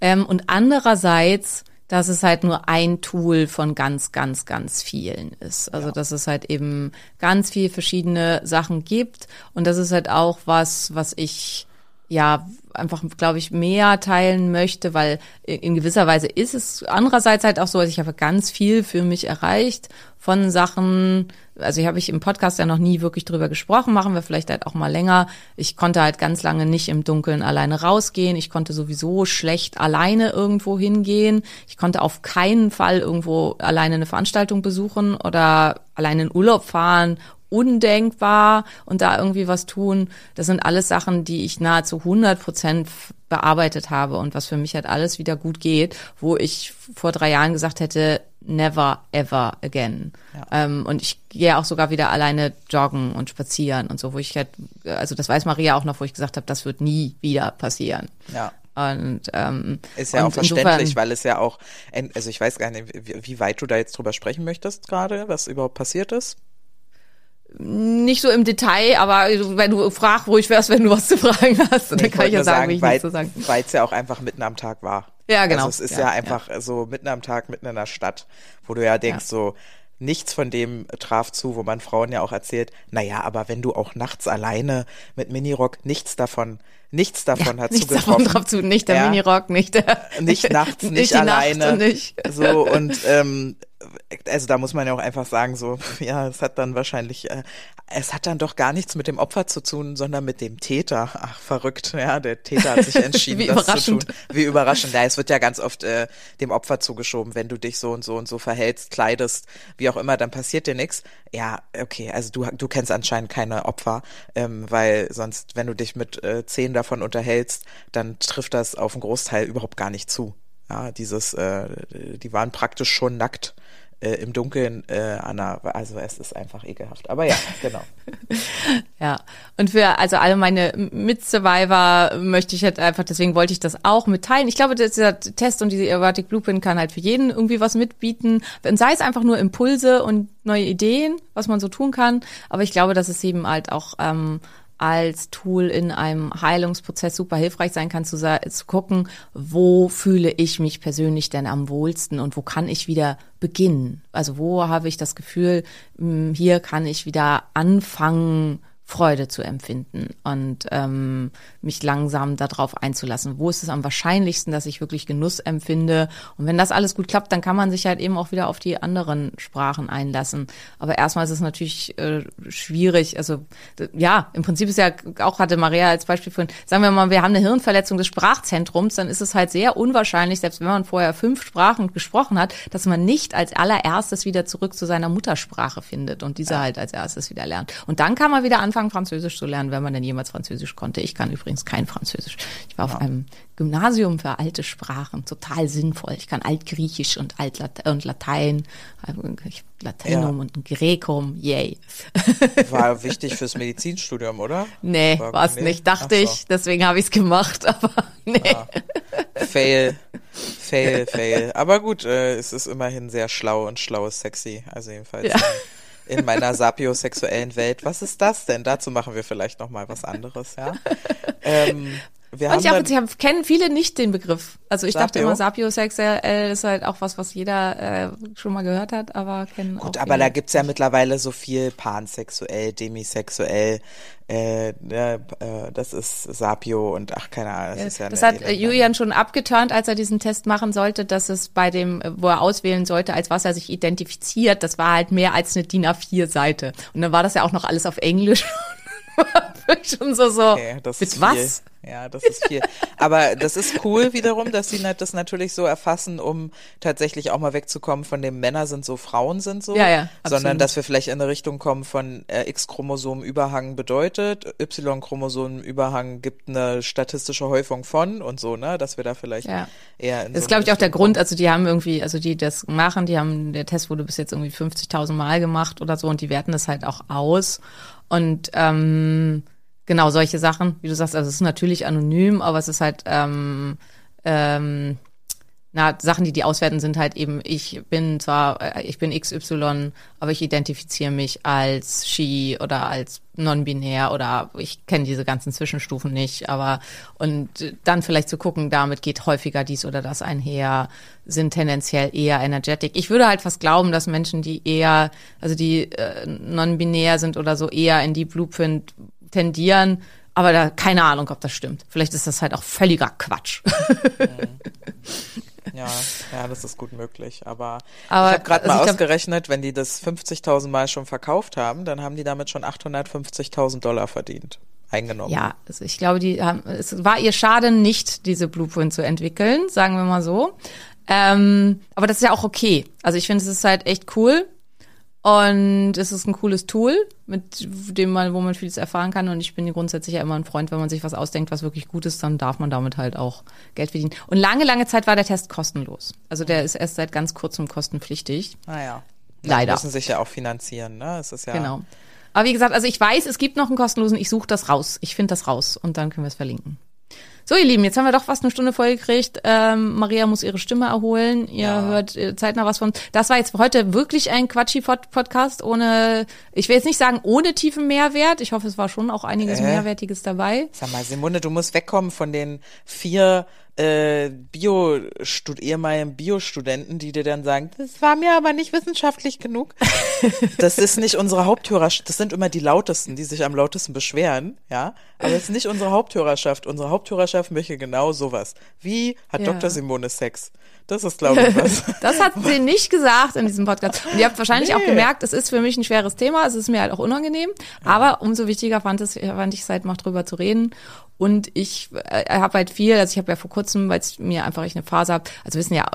Ähm, und andererseits, dass es halt nur ein Tool von ganz, ganz, ganz vielen ist. Also dass es halt eben ganz viel verschiedene Sachen gibt. Und das ist halt auch was, was ich ja einfach, glaube ich, mehr teilen möchte, weil in gewisser Weise ist es andererseits halt auch so, also ich habe ganz viel für mich erreicht von Sachen, also ich habe ich im Podcast ja noch nie wirklich drüber gesprochen, machen wir vielleicht halt auch mal länger. Ich konnte halt ganz lange nicht im Dunkeln alleine rausgehen. Ich konnte sowieso schlecht alleine irgendwo hingehen. Ich konnte auf keinen Fall irgendwo alleine eine Veranstaltung besuchen oder alleine in Urlaub fahren undenkbar und da irgendwie was tun. Das sind alles Sachen, die ich nahezu 100 Prozent bearbeitet habe und was für mich halt alles wieder gut geht, wo ich vor drei Jahren gesagt hätte, never ever again. Ähm, und ich gehe auch sogar wieder alleine joggen und spazieren und so, wo ich halt, also das weiß Maria auch noch, wo ich gesagt habe, das wird nie wieder passieren. Ja. Und ähm, Ist ja auch verständlich, insofern- weil es ja auch, also ich weiß gar nicht, wie, wie weit du da jetzt drüber sprechen möchtest gerade, was überhaupt passiert ist. Nicht so im Detail, aber wenn du fragst, wo ich wärst, wenn du was zu fragen hast, dann Nee, kann ich ja nur sagen, wie ich weil, nichts zu sagen. Weil es ja auch einfach mitten am Tag war. Ja, genau. Also es ist Ja, ja, ja. einfach so mitten am Tag, mitten in der Stadt, wo du ja denkst, Ja. so, nichts von dem traf zu, wo man Frauen ja auch erzählt, naja, aber wenn du auch nachts alleine mit Minirock, nichts davon, nichts davon hat Nichts zugetroffen. davon drauf zu, nicht der Ja. Minirock, nicht der, nicht nachts, nicht, die alleine. Nacht und nicht. So und ähm, also da muss man ja auch einfach sagen, so, ja, es hat dann wahrscheinlich, äh, es hat dann doch gar nichts mit dem Opfer zu tun, sondern mit dem Täter. Ach, verrückt, ja, der Täter hat sich entschieden, Wie das überraschend. zu tun. Wie überraschend. Ja, es wird ja ganz oft äh, dem Opfer zugeschoben, wenn du dich so und so und so verhältst, kleidest, wie auch immer, dann passiert dir nichts. Ja, okay, also du, du kennst anscheinend keine Opfer, ähm, weil sonst, wenn du dich mit äh, zehn davon unterhältst, dann trifft das auf einen Großteil überhaupt gar nicht zu. Ja, dieses, äh, die waren praktisch schon nackt äh, im Dunkeln, äh, Anna, also es ist einfach ekelhaft. Aber ja, genau. Ja, und für also alle meine Mit-Survivor möchte ich halt einfach, deswegen wollte ich das auch mitteilen. Ich glaube, dieser Test und diese Erotic Blueprint kann halt für jeden irgendwie was mitbieten. Und sei es einfach nur Impulse und neue Ideen, was man so tun kann. Aber ich glaube, dass es eben halt auch ähm, als Tool in einem Heilungsprozess super hilfreich sein kann, zu, zu gucken, wo fühle ich mich persönlich denn am wohlsten und wo kann ich wieder beginnen? Also wo habe ich das Gefühl, mh, hier kann ich wieder anfangen, Freude zu empfinden und ähm, mich langsam darauf einzulassen. Wo ist es am wahrscheinlichsten, dass ich wirklich Genuss empfinde? Und wenn das alles gut klappt, dann kann man sich halt eben auch wieder auf die anderen Sprachen einlassen. Aber erstmal ist es natürlich äh, schwierig. Also ja, im Prinzip ist ja auch hatte Maria als Beispiel von, sagen wir mal, wir haben eine Hirnverletzung des Sprachzentrums, dann ist es halt sehr unwahrscheinlich, selbst wenn man vorher fünf Sprachen gesprochen hat, dass man nicht als allererstes wieder zurück zu seiner Muttersprache findet und diese halt als erstes wieder lernt. Und dann kann man wieder anfangen, Französisch zu lernen, wenn man denn jemals Französisch konnte. Ich kann übrigens kein Französisch. Ich war auf einem Gymnasium für alte Sprachen, total sinnvoll. Ich kann Altgriechisch und Altlat und Latein, ich- Latinum Ja. und Grekum, yay. War wichtig fürs Medizinstudium, oder? Nee, War- war's nee? nicht, dachte Ach so. ich. Deswegen habe ich's gemacht, aber nee. Fail, fail, fail. Aber gut, äh, es ist immerhin sehr schlau und schlau ist sexy. Also jedenfalls Ja. In, in meiner sapiosexuellen Welt. Was ist das denn? Dazu machen wir vielleicht noch mal was anderes, ja. Ähm, wir Und haben ich habe, dann, sie haben, kennen viele nicht den Begriff. Also ich dachte Sapio? immer, sapiosexuell ist halt auch was, was jeder äh, schon mal gehört hat, aber kennen gut, auch aber da gibt's ja mittlerweile so viel pansexuell, demisexuell, äh, ne, äh, das ist Sapio und ach, keine Ahnung, das ist ja das hat äh, Elende. Julian schon abgeturnt, als er diesen Test machen sollte, dass es bei dem, wo er auswählen sollte, als was er sich identifiziert, das war halt mehr als eine DIN A4-Seite. Und dann war das ja auch noch alles auf Englisch. schon so, so, Okay, mit was? Ja, das ist viel. Aber das ist cool wiederum, dass sie das natürlich so erfassen, um tatsächlich auch mal wegzukommen von dem Männer sind so, Frauen sind so. Ja, ja, Sondern dass wir vielleicht in eine Richtung kommen von äh, X-Chromosom-Überhang bedeutet, Y-Chromosom-Überhang gibt eine statistische Häufung von und so, ne? Dass wir da vielleicht Ja. eher in Das so ist, glaube ich, auch der Grund. Also die haben irgendwie, also die das machen, die haben, der Test wurde bis jetzt irgendwie 50.000 Mal gemacht oder so und die werten das halt auch aus. Und ähm, genau solche Sachen, wie du sagst, also es ist natürlich anonym, aber es ist halt ähm, ähm, na, Sachen, die die auswerten, sind halt eben, ich bin zwar, äh, ich bin XY, aber ich identifiziere mich als She oder als non-binär oder ich kenne diese ganzen Zwischenstufen nicht, aber und dann vielleicht zu gucken, damit geht häufiger dies oder das einher, sind tendenziell eher energetic. Ich würde halt fast glauben, dass Menschen, die eher, also die äh, non-binär sind oder so, eher in die Blueprint tendieren, aber da keine Ahnung, ob das stimmt. Vielleicht ist das halt auch völliger Quatsch. Ja, ja, das ist gut möglich. Aber, Aber, ich habe gerade also mal glaub- ausgerechnet, wenn die das 50.000 Mal schon verkauft haben, dann haben die damit schon 850.000 Dollar verdient, eingenommen. Ja, also ich glaube, die haben, es war ihr Schade nicht, diese Blueprint zu entwickeln, sagen wir mal so. Ähm, aber das ist ja auch okay. Also ich finde, es ist halt echt cool. Und es ist ein cooles Tool, mit dem man, wo man vieles erfahren kann. Und ich bin grundsätzlich ja immer ein Freund, wenn man sich was ausdenkt, was wirklich gut ist, dann darf man damit halt auch Geld verdienen. Und lange, lange Zeit war der Test kostenlos. Also der ist erst seit ganz kurzem kostenpflichtig. Naja. Leider. Die müssen sich ja auch finanzieren, ne? Es ist ja. Genau. Aber wie gesagt, also ich weiß, es gibt noch einen kostenlosen, ich suche das raus. Ich finde das raus und dann können wir es verlinken. So, ihr Lieben, jetzt haben wir doch fast eine Stunde voll gekriegt. Ähm, Maria muss ihre Stimme erholen. Ihr Ja. hört äh, zeitnah was von. Das war jetzt heute wirklich ein Quatschi-Podcast ohne, ich will jetzt nicht sagen ohne tiefen Mehrwert. Ich hoffe, es war schon auch einiges Äh. Mehrwertiges dabei. Sag mal, Simone, du musst wegkommen von den vier äh, Bio ehemaligen Biostudenten, die dir dann sagen, das war mir aber nicht wissenschaftlich genug. Das ist nicht unsere Haupthörerschaft. Das sind immer die lautesten, die sich am lautesten beschweren, ja. Aber das ist nicht unsere Haupthörerschaft. Unsere Haupthörerschaft möchte genau sowas. Wie hat Ja. Dr. Simone Sex? Das ist, glaube ich, was. Das hat sie nicht gesagt in diesem Podcast. Und ihr habt wahrscheinlich auch Nee. gemerkt, es ist für mich ein schweres Thema. Es ist mir halt auch unangenehm. Aber umso wichtiger fand, es, fand ich es halt mal drüber zu reden. Und ich äh, habe halt viel, also ich habe ja vor kurzem, weil es mir einfach ich eine Phase habe, also wissen ja,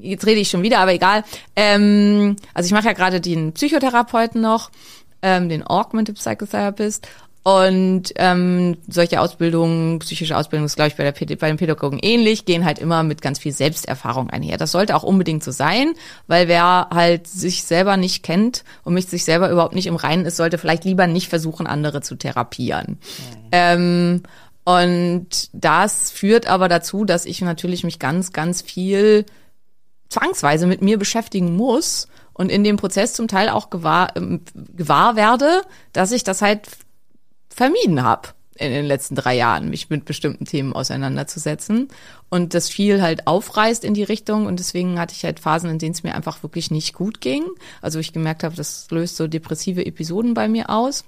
jetzt rede ich schon wieder, aber egal. Ähm, also ich mache ja gerade den Psychotherapeuten noch, ähm, den Augmented Psychotherapist. Und ähm, solche Ausbildungen, psychische Ausbildung ist, glaube ich, bei, der, bei den Pädagogen ähnlich, gehen halt immer mit ganz viel Selbsterfahrung einher. Das sollte auch unbedingt so sein, weil wer halt sich selber nicht kennt und mit sich selber überhaupt nicht im Reinen ist, sollte vielleicht lieber nicht versuchen, andere zu therapieren. Ähm, und das führt aber dazu, dass ich natürlich mich ganz, ganz viel zwangsweise mit mir beschäftigen muss und in dem Prozess zum Teil auch gewahr, ähm, gewahr werde, dass ich das halt vermieden habe in den letzten drei Jahren, mich mit bestimmten Themen auseinanderzusetzen. Und das viel halt aufreißt in die Richtung. Und deswegen hatte ich halt Phasen, in denen es mir einfach wirklich nicht gut ging. Also ich gemerkt habe, das löst so depressive Episoden bei mir aus.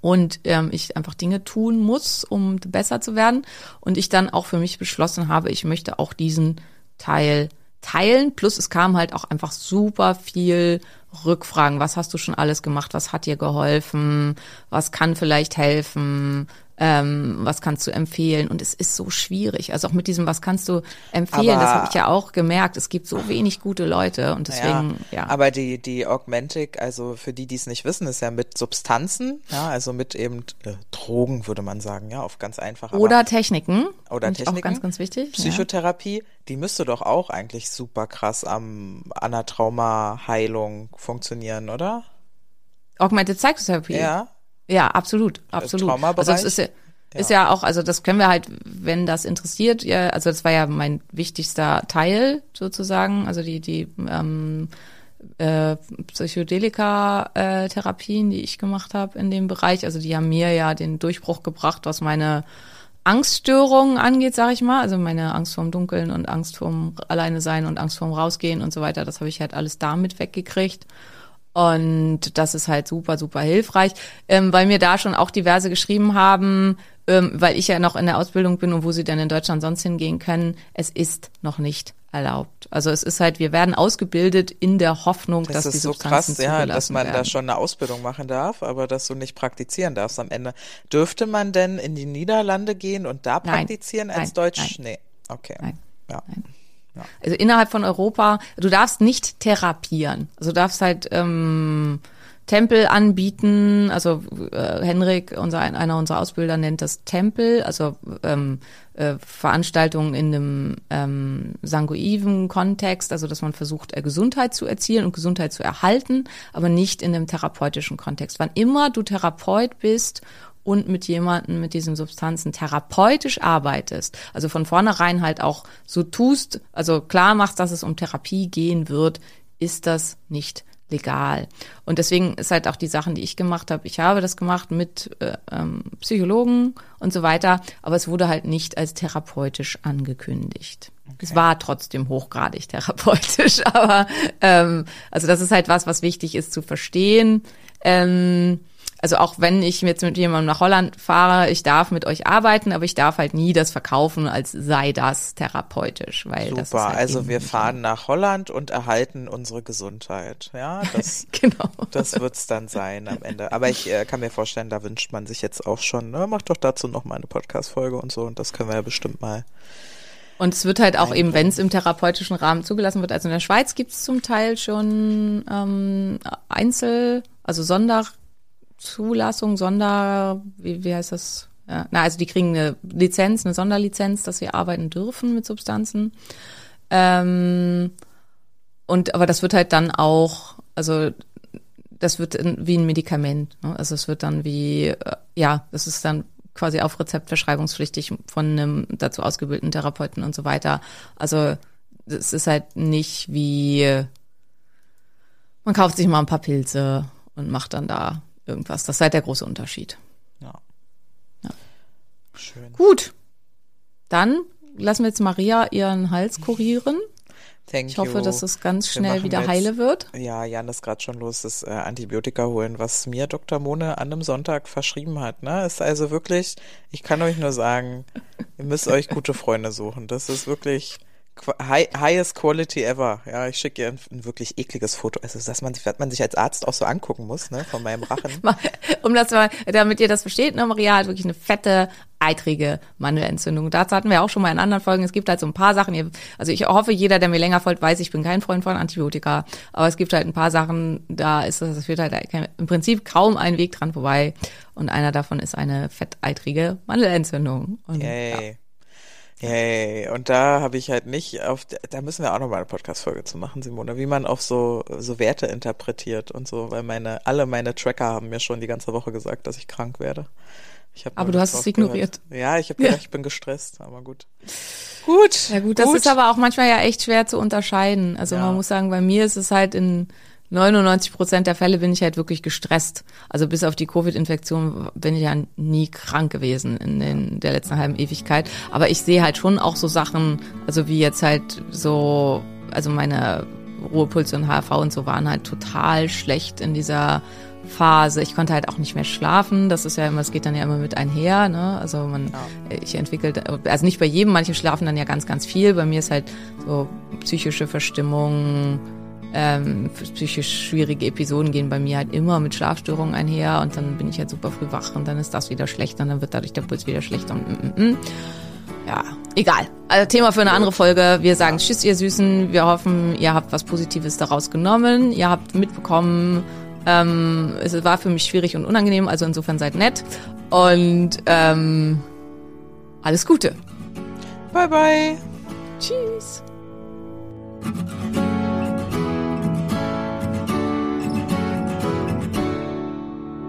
Und ähm, ich einfach Dinge tun muss, um besser zu werden. Und ich dann auch für mich beschlossen habe, ich möchte auch diesen Teil teilen. Plus es kam halt auch einfach super viel Rückfragen. Was hast du schon alles gemacht? Was hat dir geholfen? Was kann vielleicht helfen? Ähm, was kannst du empfehlen? Und es ist so schwierig. Also auch mit diesem, was kannst du empfehlen? Aber- das habe ich ja auch gemerkt. Es gibt so wenig gute Leute und deswegen, ja. Aber die, die Augmentic, also für die, die es nicht wissen, ist ja mit Substanzen, ja, also mit eben äh, Drogen, würde man sagen, ja, auf ganz einfach. Oder Techniken. oder Techniken. Auch ganz, ganz wichtig. ja. Psychotherapie, die müsste doch auch eigentlich super krass am an der Traumaheilung funktionieren, oder? Augmented Psychotherapy. Ja. Ja, absolut, absolut. Also es ist ja, ist ja auch, also das können wir halt, wenn das interessiert, ja, also das war ja mein wichtigster Teil sozusagen, also die die ähm, äh, Psychedelika-Therapien, die ich gemacht habe in dem Bereich, also die haben mir ja den Durchbruch gebracht, was meine Angststörungen angeht, sag ich mal, also meine Angst vorm Dunkeln und Angst vorm Alleine sein und Angst vorm Rausgehen und so weiter, das habe ich halt alles damit weggekriegt. Und das ist halt super, super hilfreich, ähm, weil mir da schon auch diverse geschrieben haben, ähm, weil ich ja noch in der Ausbildung bin und wo sie denn in Deutschland sonst hingehen können. Es ist noch nicht erlaubt. Also es ist halt, wir werden ausgebildet in der Hoffnung, Das dass die ist so Substanzen krass, ja, dass man werden. da schon eine Ausbildung machen darf, aber dass du nicht praktizieren darfst am Ende. Dürfte man denn in die Niederlande gehen und da Nein. praktizieren als Nein. Deutsch? Nein. Nee, okay. Nein. Ja. Also innerhalb von Europa, du darfst nicht therapieren. Also du darfst halt ähm, Tempel anbieten. Also äh, Henrik, unser einer unserer Ausbilder nennt das Tempel, also ähm, äh, Veranstaltungen in einem ähm, sanguiven Kontext, also dass man versucht, äh, Gesundheit zu erzielen und Gesundheit zu erhalten, aber nicht in einem therapeutischen Kontext. Wann immer du Therapeut bist und mit jemandem mit diesen Substanzen therapeutisch arbeitest, also von vornherein halt auch so tust, also klar machst, dass es um Therapie gehen wird, ist das nicht legal. Und deswegen ist halt auch die Sachen, die ich gemacht habe, ich habe das gemacht mit äh, ähm, Psychologen und so weiter, aber es wurde halt nicht als therapeutisch angekündigt. Es war trotzdem hochgradig therapeutisch, aber ähm, also das ist halt was, was wichtig ist zu verstehen. Ähm, also auch wenn ich jetzt mit jemandem nach Holland fahre, ich darf mit euch arbeiten, aber ich darf halt nie das verkaufen, als sei das therapeutisch, weil das ist Super, halt also wir fahren nach Holland und erhalten unsere Gesundheit. Ja, das, Genau. das wird's dann sein am Ende. Aber ich äh, kann mir vorstellen, da wünscht man sich jetzt auch schon, ne, mach doch dazu noch mal eine Podcast-Folge und so und das können wir ja bestimmt mal. Und es wird halt auch eben, wenn es im therapeutischen Rahmen zugelassen wird, also in der Schweiz gibt es zum Teil schon ähm, Einzel, also Sonderzulassung, Sonder, wie, wie heißt das? Ja, na, also die kriegen eine Lizenz, eine Sonderlizenz, dass sie arbeiten dürfen mit Substanzen. Ähm, und aber das wird halt dann auch, also das wird in, wie ein Medikament. Ne? Also es wird dann wie, äh, ja, das ist dann quasi auf Rezept verschreibungspflichtig von einem dazu ausgebildeten Therapeuten und so weiter. Also es ist halt nicht wie, man kauft sich mal ein paar Pilze und macht dann da irgendwas. Das ist halt der große Unterschied. Ja. Schön. Gut, dann lassen wir jetzt Maria ihren Hals kurieren. Thank Ich hoffe, you. dass es ganz schnell wieder jetzt- heile wird. Ja, Jan ist gerade schon los, das äh, Antibiotika holen, was mir Dr. Mone an einem Sonntag verschrieben hat. Ne? Ist also wirklich, ich kann euch nur sagen, ihr müsst euch gute Freunde suchen. Das ist wirklich high, highest quality ever. Ja, ich schicke ihr ein, ein wirklich ekliges Foto. Also, dass man, sich- was man sich als Arzt auch so angucken muss, ne, von meinem Rachen. Um das mal, damit ihr das versteht, ne, Maria hat wirklich eine fette, eitrige Mandelentzündung. Dazu hatten wir auch schon mal in anderen Folgen. Es gibt halt so ein paar Sachen. Ihr, also ich hoffe, jeder, der mir länger folgt, weiß, ich bin kein Freund von Antibiotika. Aber es gibt halt ein paar Sachen, da ist das, es führt halt im Prinzip kaum ein Weg dran vorbei. Und einer davon ist eine fetteitrige Mandelentzündung. Und, ja. Yay. Und da habe ich halt nicht auf, da müssen wir auch noch mal eine Podcast-Folge zu machen, Simone, wie man auf so, so Werte interpretiert und so, weil meine, alle meine Tracker haben mir schon die ganze Woche gesagt, dass ich krank werde. Ich hab Aber du hast es drauf gehört. ignoriert. Ja, ich habe gedacht, ich bin gestresst, aber gut. Gut. Ja gut, das ist aber auch manchmal ja echt schwer zu unterscheiden. Also Ja. man muss sagen, bei mir ist es halt in 99 Prozent der Fälle bin ich halt wirklich gestresst. Also bis auf die Covid-Infektion bin ich ja nie krank gewesen in den, der letzten halben Ewigkeit. Aber ich sehe halt schon auch so Sachen, also wie jetzt halt so, also meine Ruhepuls und HRV und so waren halt total schlecht in dieser Phase. Ich konnte halt auch nicht mehr schlafen. Das ist ja immer, es geht dann ja immer mit einher. Ne? Also man, ja. ich entwickelt, also nicht bei jedem, manche schlafen dann ja ganz, ganz viel. Bei mir ist halt so psychische Verstimmung, ähm, psychisch schwierige Episoden gehen bei mir halt immer mit Schlafstörungen einher und dann bin ich halt super früh wach und dann ist das wieder schlecht und dann wird dadurch der Puls wieder schlechter und mm, mm, mm. ja, egal. Also Thema für eine andere Folge. Wir sagen Tschüss, ihr Süßen. Wir hoffen, ihr habt was Positives daraus genommen. Ihr habt mitbekommen, ähm, es war für mich schwierig und unangenehm, also insofern seid nett. Und ähm, alles Gute. Bye, bye. Tschüss.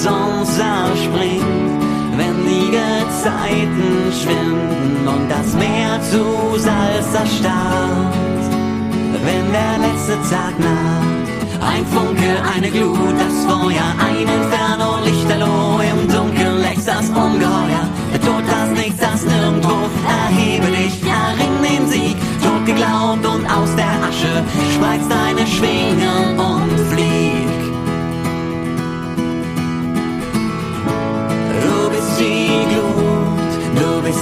Horizont zerspringt, wenn die Gezeiten schwinden und das Meer zu Salz erstarrt, wenn der letzte Tag naht. Ein Funke, eine Glut, das Feuer, ein Inferno, Lichterloh, im Dunkeln lächst das Ungeheuer. Der Tod, das Nichts, das Nirgendwo, erhebe dich, erring den Sieg. Tod geglaubt und aus der Asche spreiz deine Schwingen und flieg.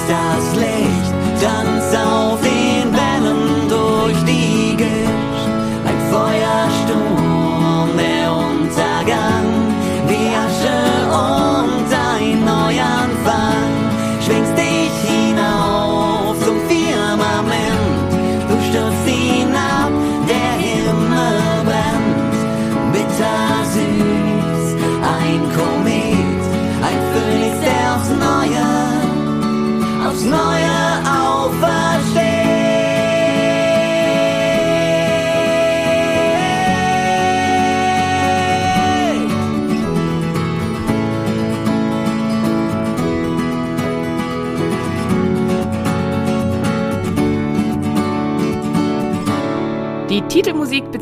Das Licht, tanz auf den